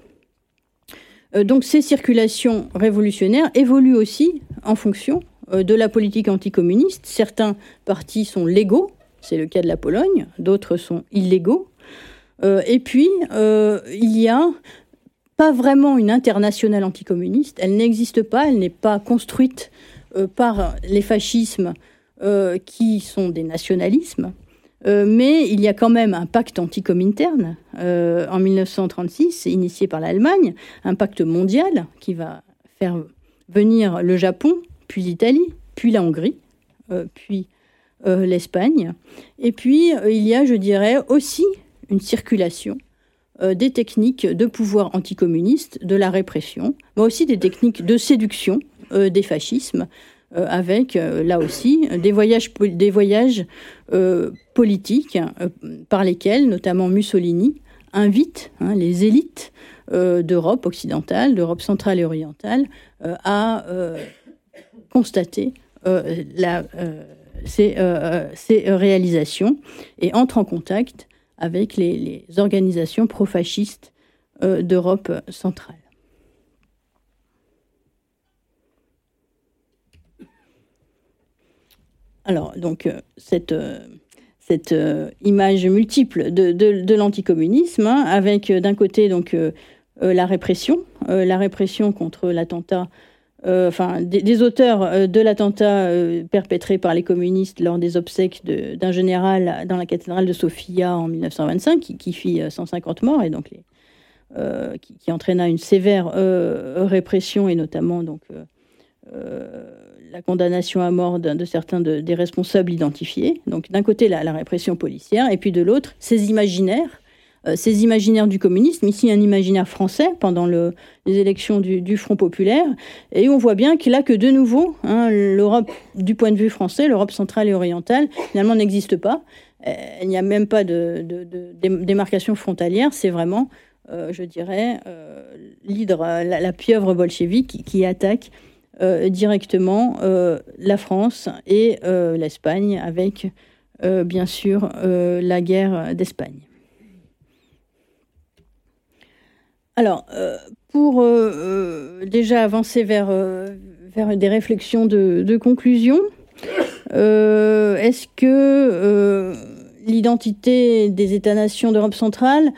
donc ces circulations révolutionnaires évoluent aussi en fonction de la politique anticommuniste. Certains partis sont légaux, c'est le cas de la Pologne, d'autres sont illégaux. Euh, et puis, euh, il y a pas vraiment une internationale anticommuniste, elle n'existe pas, elle n'est pas construite euh, par les fascismes qui sont des nationalismes, mais il y a quand même un pacte anticominterne en 1936, initié par l'Allemagne, un pacte mondial qui va faire venir le Japon, puis l'Italie, puis la Hongrie, puis euh, l'Espagne. Et puis, euh, il y a, je dirais, aussi une circulation euh, des techniques de pouvoir anticommuniste, de la répression, mais aussi des techniques de séduction des fascismes, avec, là aussi, des voyages, des voyages politiques par lesquels, notamment Mussolini, invite hein, les élites d'Europe occidentale, d'Europe centrale et orientale, à constater la ces, euh, euh, réalisations et entre en contact avec les, organisations pro-fascistes euh, d'Europe centrale. Alors, donc, cette, image multiple de, de, l'anticommunisme, hein, avec d'un côté donc la répression, la répression contre l'attentat euh, enfin, des, auteurs euh, de l'attentat euh, perpétré par les communistes lors des obsèques d'un général dans la cathédrale de Sofia en 1925, qui, fit 150 morts et donc qui, entraîna une sévère répression et notamment donc la condamnation à mort de certains des responsables identifiés. Donc d'un côté la, répression policière et puis de l'autre ces imaginaires ces imaginaires du communisme, ici un imaginaire français pendant le, les élections du, Front populaire, et on voit bien qu'il a que de nouveau, hein, l'Europe, du point de vue français, l'Europe centrale et orientale, finalement n'existe pas. Euh, il n'y a même pas de, démarcation frontalière, c'est vraiment, euh, je dirais, l'hydre, la, pieuvre bolchevique qui, attaque directement la France et l'Espagne avec, bien sûr, la guerre d'Espagne. Alors, euh, pour euh, euh, déjà avancer vers, faire des réflexions de, conclusion. Est-ce que l'identité des États-nations d'Europe centrale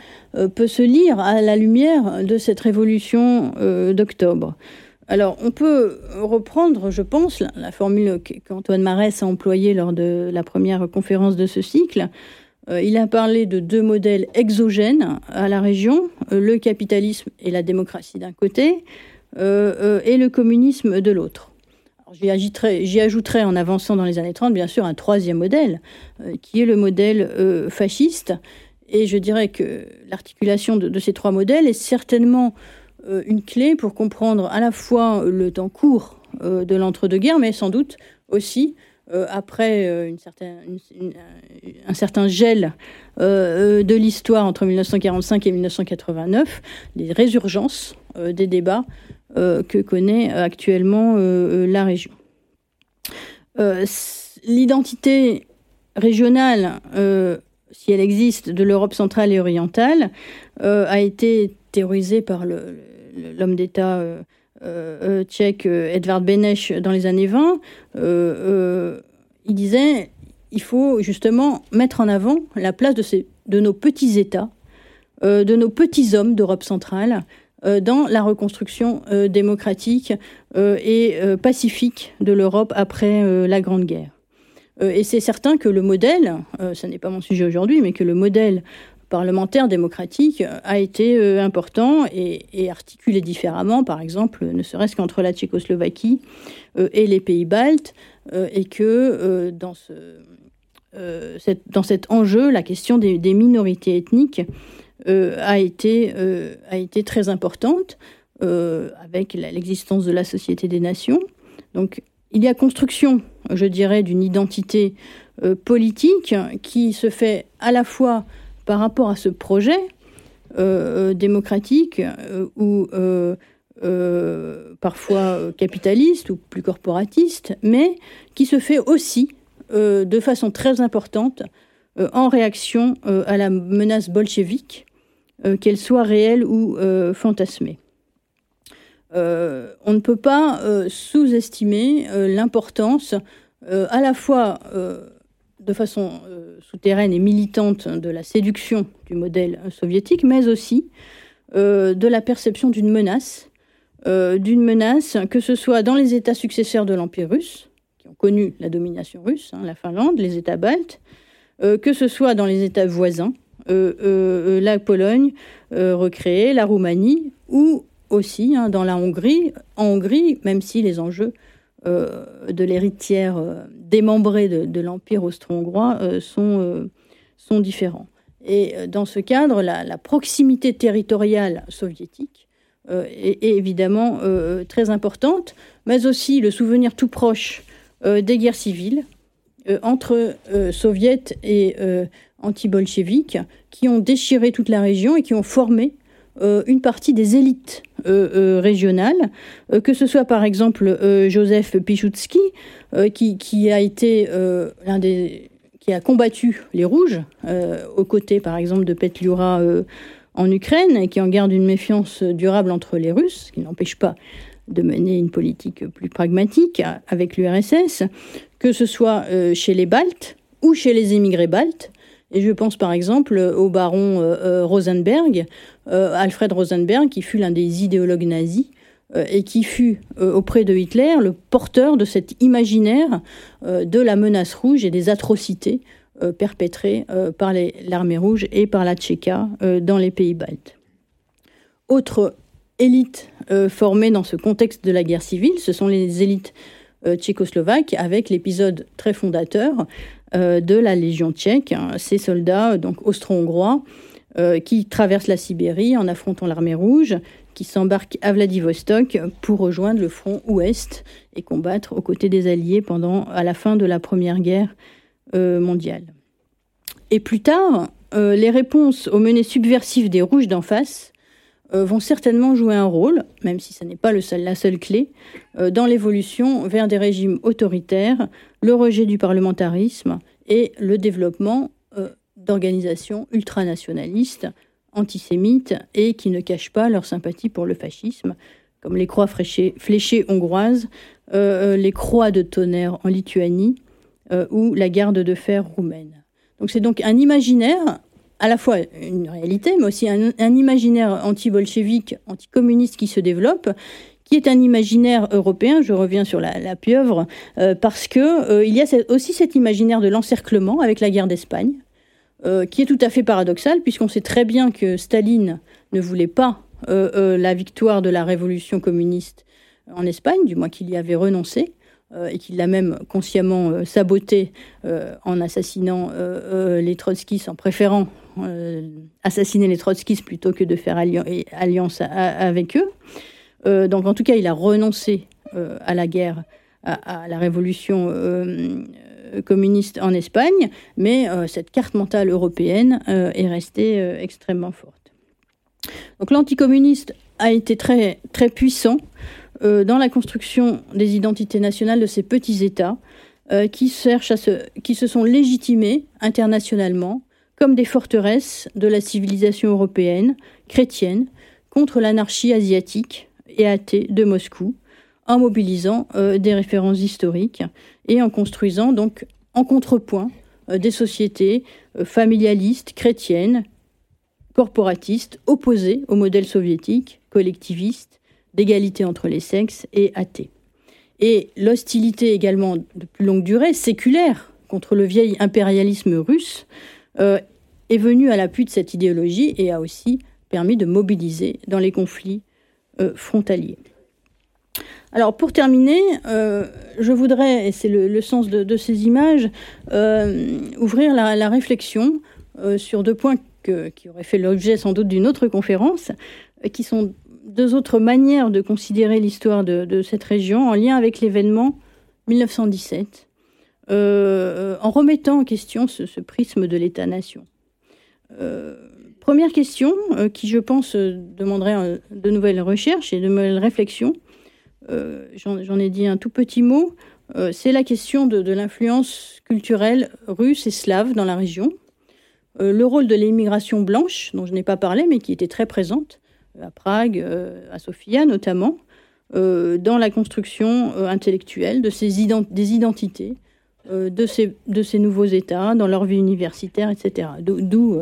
peut se lire à la lumière de cette révolution d'octobre? Alors, on peut reprendre, je pense, la, formule qu'Antoine Marès a employée lors de la première conférence de ce cycle. Euh, il a parlé de deux modèles exogènes à la région, euh, le capitalisme et la démocratie d'un côté, euh, et le communisme de l'autre. J'y ajouterai en avançant dans les années 30, bien sûr, un troisième modèle, qui est le modèle fasciste. Et je dirais que l'articulation de, ces trois modèles est certainement une clé pour comprendre à la fois le temps court de l'entre-deux-guerres, mais sans doute aussi euh, après une certaine, un certain gel de l'histoire entre 1945 et 1989, les résurgences des débats que connaît actuellement la région. L'identité régionale, si elle existe, de l'Europe centrale et orientale, a été théorisée par l'homme d'État euh, euh, euh, tchèque Edvard Beneš dans les années 20, il disait il faut justement mettre en avant la place de, de nos petits États, de nos petits hommes d'Europe centrale dans la reconstruction démocratique et pacifique de l'Europe après la Grande Guerre. et c'est certain que le modèle, ce n'est pas mon sujet aujourd'hui, mais que le modèle parlementaire démocratique a été euh, important et, articulé différemment, par exemple, ne serait-ce qu'entre la Tchécoslovaquie euh, et les pays baltes, euh, et que dans, ce, dans cet enjeu, la question des, minorités ethniques a été très importante avec l'existence de la Société des Nations. Donc, il y a construction, je dirais, d'une identité politique qui se fait à la fois par rapport à ce projet euh, euh, démocratique euh, ou parfois capitaliste ou plus corporatiste, mais qui se fait aussi de façon très importante en réaction à la menace bolchevique, qu'elle soit réelle ou fantasmée. on ne peut pas sous-estimer l'importance à la fois de façon euh, souterraine et militante de la séduction du modèle soviétique, mais aussi euh, de la perception d'une menace, euh, d'une menace que ce soit dans les États successeurs de l'Empire russe, qui ont connu la domination russe, hein, la Finlande, les États baltes, que ce soit dans les États voisins, la Pologne recréée, la Roumanie, ou aussi hein, dans la Hongrie, en Hongrie, même si les enjeux euh, de l'héritière euh, démembrée de, l'Empire austro-hongrois euh, sont, sont différents. Et dans ce cadre, la, proximité territoriale soviétique est, évidemment très importante, mais aussi le souvenir tout proche des guerres civiles entre soviets et anti-bolcheviques qui ont déchiré toute la région et qui ont formé une partie des élites euh, euh, régionales, euh, que ce soit par exemple Joseph Pichutski, qui a combattu les Rouges, aux côtés par exemple de Petliura en Ukraine, et qui en garde une méfiance durable entre les Russes, ce qui n'empêche pas de mener une politique plus pragmatique avec l'URSS, que ce soit chez les Baltes ou chez les émigrés baltes, et je pense par exemple au baron euh, euh, Rosenberg, euh, Alfred Rosenberg, qui fut l'un des idéologues nazis et qui fut auprès de Hitler le porteur de cet imaginaire de la menace rouge et des atrocités perpétrées par l'armée rouge et par la Tchéka dans les pays baltes. Autre élite formée dans ce contexte de la guerre civile, ce sont les élites tchécoslovaques avec l'épisode très fondateur euh, de la Légion tchèque, hein, ces soldats donc austro-hongrois euh, qui traversent la Sibérie en affrontant l'armée rouge, qui s'embarquent à Vladivostok pour rejoindre le front ouest et combattre aux côtés des Alliés pendant à la fin de la Première Guerre euh, mondiale. Et plus tard, les réponses aux menées subversives des Rouges d'en face vont certainement jouer un rôle, même si ce n'est pas le seul, la seule clé, dans l'évolution vers des régimes autoritaires le rejet du parlementarisme et le développement euh, d'organisations ultranationalistes, antisémites et qui ne cachent pas leur sympathie pour le fascisme, comme les croix fléchées, hongroises, les croix de tonnerre en Lituanie ou la garde de fer roumaine. Donc c'est donc un imaginaire à la fois une réalité, mais aussi un, imaginaire anti-bolchevique, anti-communiste qui se développe, qui est un imaginaire européen, je reviens sur la, pieuvre, euh, parce que euh, il y a aussi cet imaginaire de l'encerclement avec la guerre d'Espagne, euh, qui est tout à fait paradoxal, puisqu'on sait très bien que Staline ne voulait pas la victoire de la révolution communiste en Espagne, du moins qu'il y avait renoncé. Euh, et qu'il l'a même consciemment euh, saboté euh, en assassinant les trotskistes, en préférant assassiner les trotskistes plutôt que de faire alliance avec eux. donc en tout cas, il a renoncé à la guerre, à, la révolution communiste en Espagne, mais cette carte mentale européenne est restée extrêmement forte. Donc l'anticommuniste a été très, très puissant euh, dans la construction des identités nationales de ces petits États euh, qui, cherchent à qui se sont légitimés internationalement comme des forteresses de la civilisation européenne, chrétienne, contre l'anarchie asiatique et athée de Moscou, en mobilisant euh, des références historiques et en construisant donc en contrepoint des sociétés familialistes, chrétiennes, corporatistes, opposées au modèle soviétique, collectiviste, d'égalité entre les sexes et athée. Et l'hostilité également de plus longue durée, séculaire, contre le vieil impérialisme russe, euh, est venue à l'appui de cette idéologie et a aussi permis de mobiliser dans les conflits euh, frontaliers. Alors pour terminer, euh, je voudrais, et c'est le, sens de, ces images, ouvrir la, réflexion sur deux points qui auraient fait l'objet sans doute d'une autre conférence, qui sont deux autres manières de considérer l'histoire de, cette région en lien avec l'événement 1917, euh, en remettant en question ce, prisme de l'État-nation. Euh, première question euh, qui, je pense, demanderait de nouvelles recherches et de nouvelles réflexions. J'en ai dit un tout petit mot. C'est la question de, l'influence culturelle russe et slave dans la région. le rôle de l'immigration blanche, dont je n'ai pas parlé, mais qui était très présente, à Prague, à Sofia notamment, dans la construction intellectuelle de ces des identités de, ces, de ces nouveaux États, dans leur vie universitaire, etc. D'où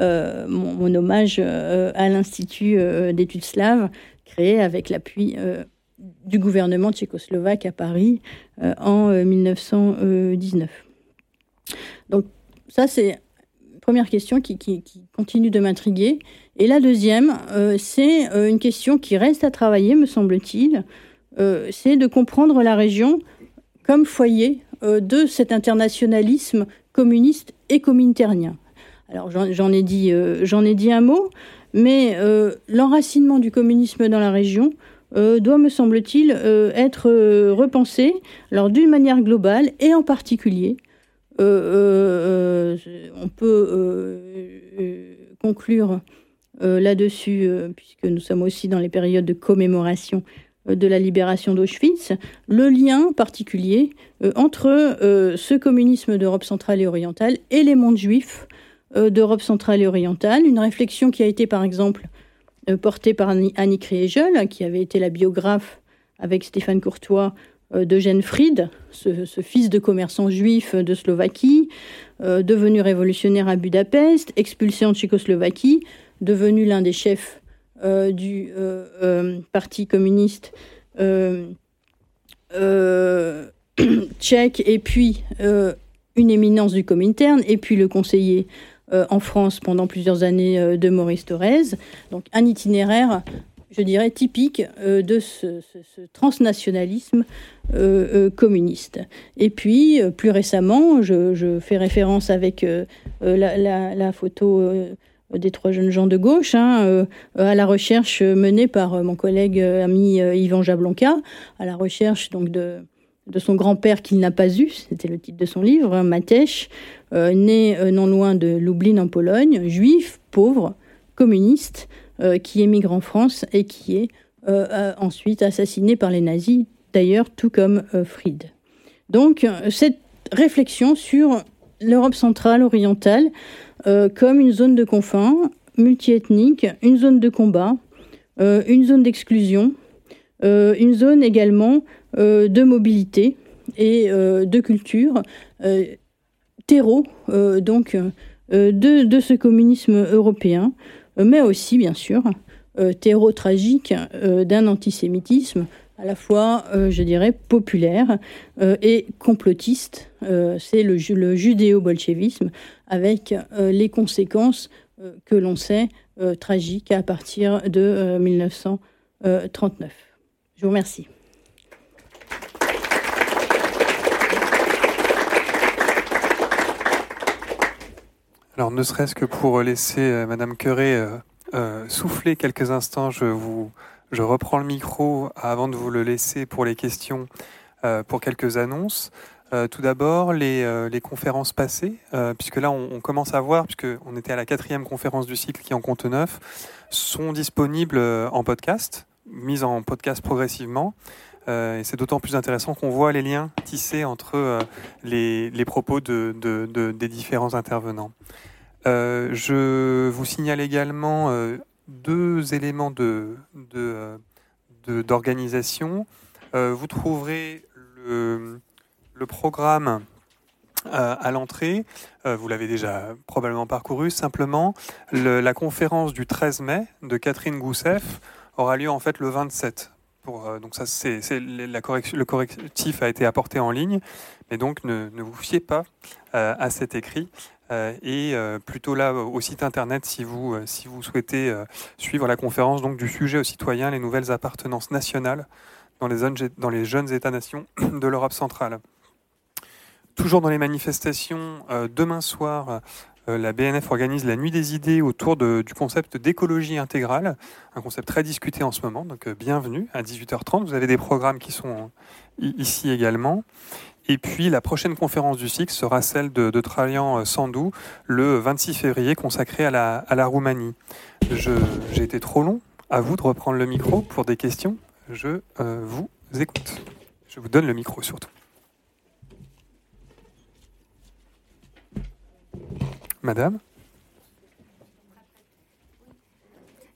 mon, hommage à l'Institut d'études slaves, créé avec l'appui du gouvernement tchécoslovaque à Paris en 1919. Donc ça, c'est première question qui, continue de m'intriguer. Et la deuxième, euh, c'est euh, une question qui reste à travailler, me semble-t-il. Euh, c'est de comprendre la région comme foyer de cet internationalisme communiste et communautairien. Alors j'en ai, dit, j'en ai dit un mot, mais l'enracinement du communisme dans la région doit, me semble-t-il, être repensé d'une manière globale et en particulier euh, euh, on peut euh, conclure là-dessus, puisque nous sommes aussi dans les périodes de commémoration de la libération d'Auschwitz, le lien particulier entre ce communisme d'Europe centrale et orientale et les mondes juifs d'Europe centrale et orientale. Une réflexion qui a été par exemple portée par Annie Kriegel, qui avait été la biographe avec Stéphane Courtois euh, d'Eugène Fried, ce, fils de commerçant juif de Slovaquie, euh, devenu révolutionnaire à Budapest, expulsé en Tchécoslovaquie, devenu l'un des chefs euh, du Parti communiste tchèque, et puis une éminence du Comintern, et puis le conseiller en France pendant plusieurs années de Maurice Thorez. Donc un itinéraire je dirais, typique euh, de ce, transnationalisme euh, euh, communiste. Et puis, plus récemment, je, fais référence avec la, photo des trois jeunes gens de gauche, hein, à la recherche menée par mon collègue ami Yvan Jablonka, à la recherche donc de, de son grand-père qu'il n'a pas eu, c'était le titre de son livre, hein, Matèche, né non loin de Lublin en Pologne, juif, pauvre, communiste, euh, qui émigre en France et qui est euh, euh, ensuite assassiné par les nazis, d'ailleurs tout comme Fried. Donc cette réflexion sur l'Europe centrale orientale comme une zone de confins multiethnique, une zone de combat, une zone d'exclusion, une zone également de mobilité et de culture, terreau donc de, de, ce communisme européen, mais aussi bien sûr terreau tragique d'un antisémitisme à la fois, euh, je dirais, populaire euh, et complotiste. Euh, c'est le, judéo-bolchevisme avec les conséquences que l'on sait tragiques à partir de 1939. Je vous remercie. Alors, ne serait-ce que pour laisser Madame Queré souffler quelques instants, je vous je reprends le micro avant de vous le laisser pour les questions, euh, pour quelques annonces. Euh, tout d'abord, les, euh, conférences passées, puisque là, on, commence à voir, puisqu'on était à la quatrième conférence du cycle qui en compte neuf, sont disponibles en podcast, mises en podcast progressivement. et c'est d'autant plus intéressant qu'on voit les liens tissés entre les, propos des différents intervenants. je vous signale également deux éléments de, d'organisation. Euh, vous trouverez le, programme euh, à l'entrée. Euh, vous l'avez déjà probablement parcouru. Simplement, la conférence du 13 mai de Catherine Goussef aura lieu en fait le 27. Pour, donc ça, c'est, le correctif a été apporté en ligne, mais donc ne vous fiez pas à cet écrit. Euh, et euh, plutôt là au site internet si vous, euh, si vous souhaitez suivre la conférence donc, du sujet aux citoyens, les nouvelles appartenances nationales dans les, dans les jeunes États-nations de l'Europe centrale. Toujours dans les manifestations, demain soir, la BNF organise la nuit des idées autour du concept d'écologie intégrale, un concept très discuté en ce moment, donc bienvenue à 18h30. Vous avez des programmes qui sont ici également. Et puis la prochaine conférence du cycle sera celle de, Trajan euh, Sandou le 26 février consacrée à la, à la Roumanie. J'ai été trop long. À vous de reprendre le micro pour des questions. Je euh, vous écoute. Je vous donne le micro surtout. Madame?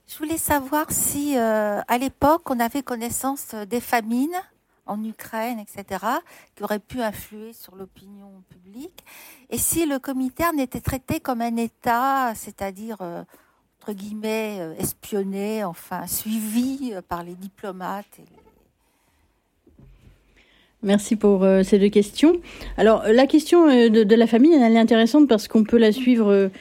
Je voulais savoir si euh, à l'époque on avait connaissance des famines en Ukraine, etc., qui aurait pu influer sur l'opinion publique. Et si le Comintern était traité comme un État, c'est-à-dire, euh, entre guillemets, euh, espionné, enfin, suivi euh, par les diplomates Merci pour ces deux questions. Alors, la question de, la famille, elle est intéressante parce qu'on peut la suivre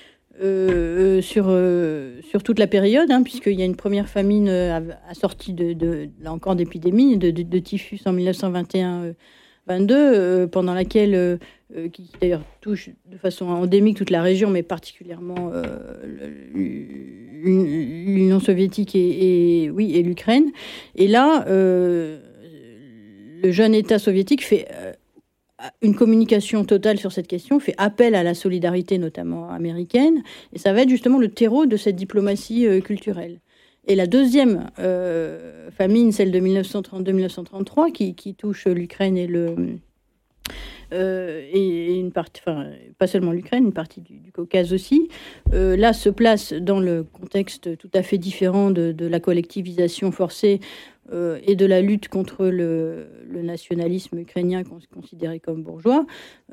sur, euh, sur toute la période, hein, puisqu'il y a une première famine euh, assortie de, de, là encore d'épidémie, de, de, typhus en 1921-22, pendant laquelle, qui d'ailleurs touche de façon endémique toute la région, mais particulièrement l'Union soviétique et, oui, et l'Ukraine. Et là, le jeune État soviétique fait une communication totale sur cette question, fait appel à la solidarité notamment américaine, et ça va être justement le terreau de cette diplomatie euh, culturelle. Et la deuxième euh, famine, celle de 1932-1933, qui, touche l'Ukraine et le euh, une partie, enfin, pas seulement l'Ukraine, une partie du, Caucase aussi, là se place dans le contexte tout à fait différent de la collectivisation forcée euh, et de la lutte contre le, nationalisme ukrainien considéré comme bourgeois.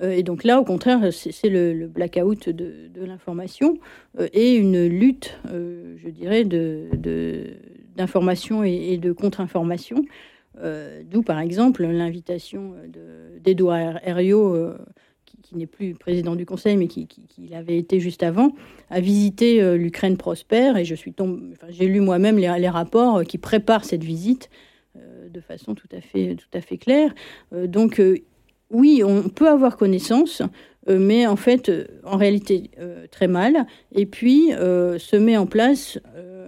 Euh, et donc là, au contraire, c'est le, blackout de, l'information euh, et une lutte, je dirais, d'information et, de contre-information. D'où, par exemple, l'invitation d'Edouard Herriot qui n'est plus président du Conseil, mais qui, l'avait été juste avant, a visité euh, l'Ukraine prospère. Et je suis j'ai lu moi-même les, rapports qui préparent cette visite euh, de façon tout à fait, tout à fait claire. Euh, donc, oui, on peut avoir connaissance, mais en fait, en réalité, très mal. Et puis, se met en place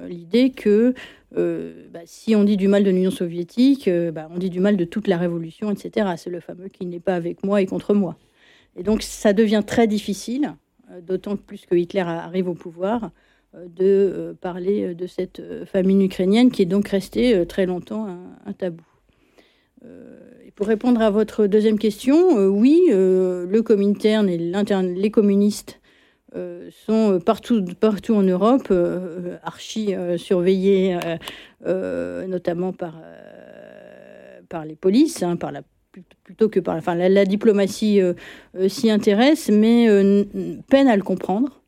l'idée que bah, si on dit du mal de l'Union soviétique, bah, on dit du mal de toute la révolution, etc. C'est le fameux qui n'est pas avec moi et contre moi. Et donc ça devient très difficile, euh, d'autant plus que Hitler arrive au pouvoir, euh, de euh, parler de cette famine ukrainienne qui est donc restée très longtemps un, tabou. Et pour répondre à votre deuxième question, oui, le Comintern et les communistes sont partout, en Europe archi surveillés, notamment par par les polices, hein, par la plutôt que par enfin, la, diplomatie s'y intéresse, mais peine à le comprendre.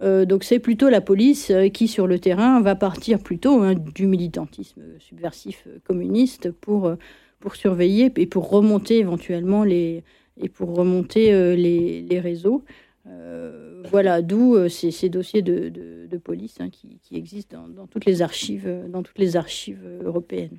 donc c'est plutôt la police qui, sur le terrain, va partir plutôt hein, du militantisme subversif communiste pour, pour surveiller et pour remonter éventuellement les, et pour remonter les, les réseaux. Euh, voilà, d'où euh, ces, dossiers de, police hein, qui, existent dans, toutes les archives, euh, dans toutes les archives européennes.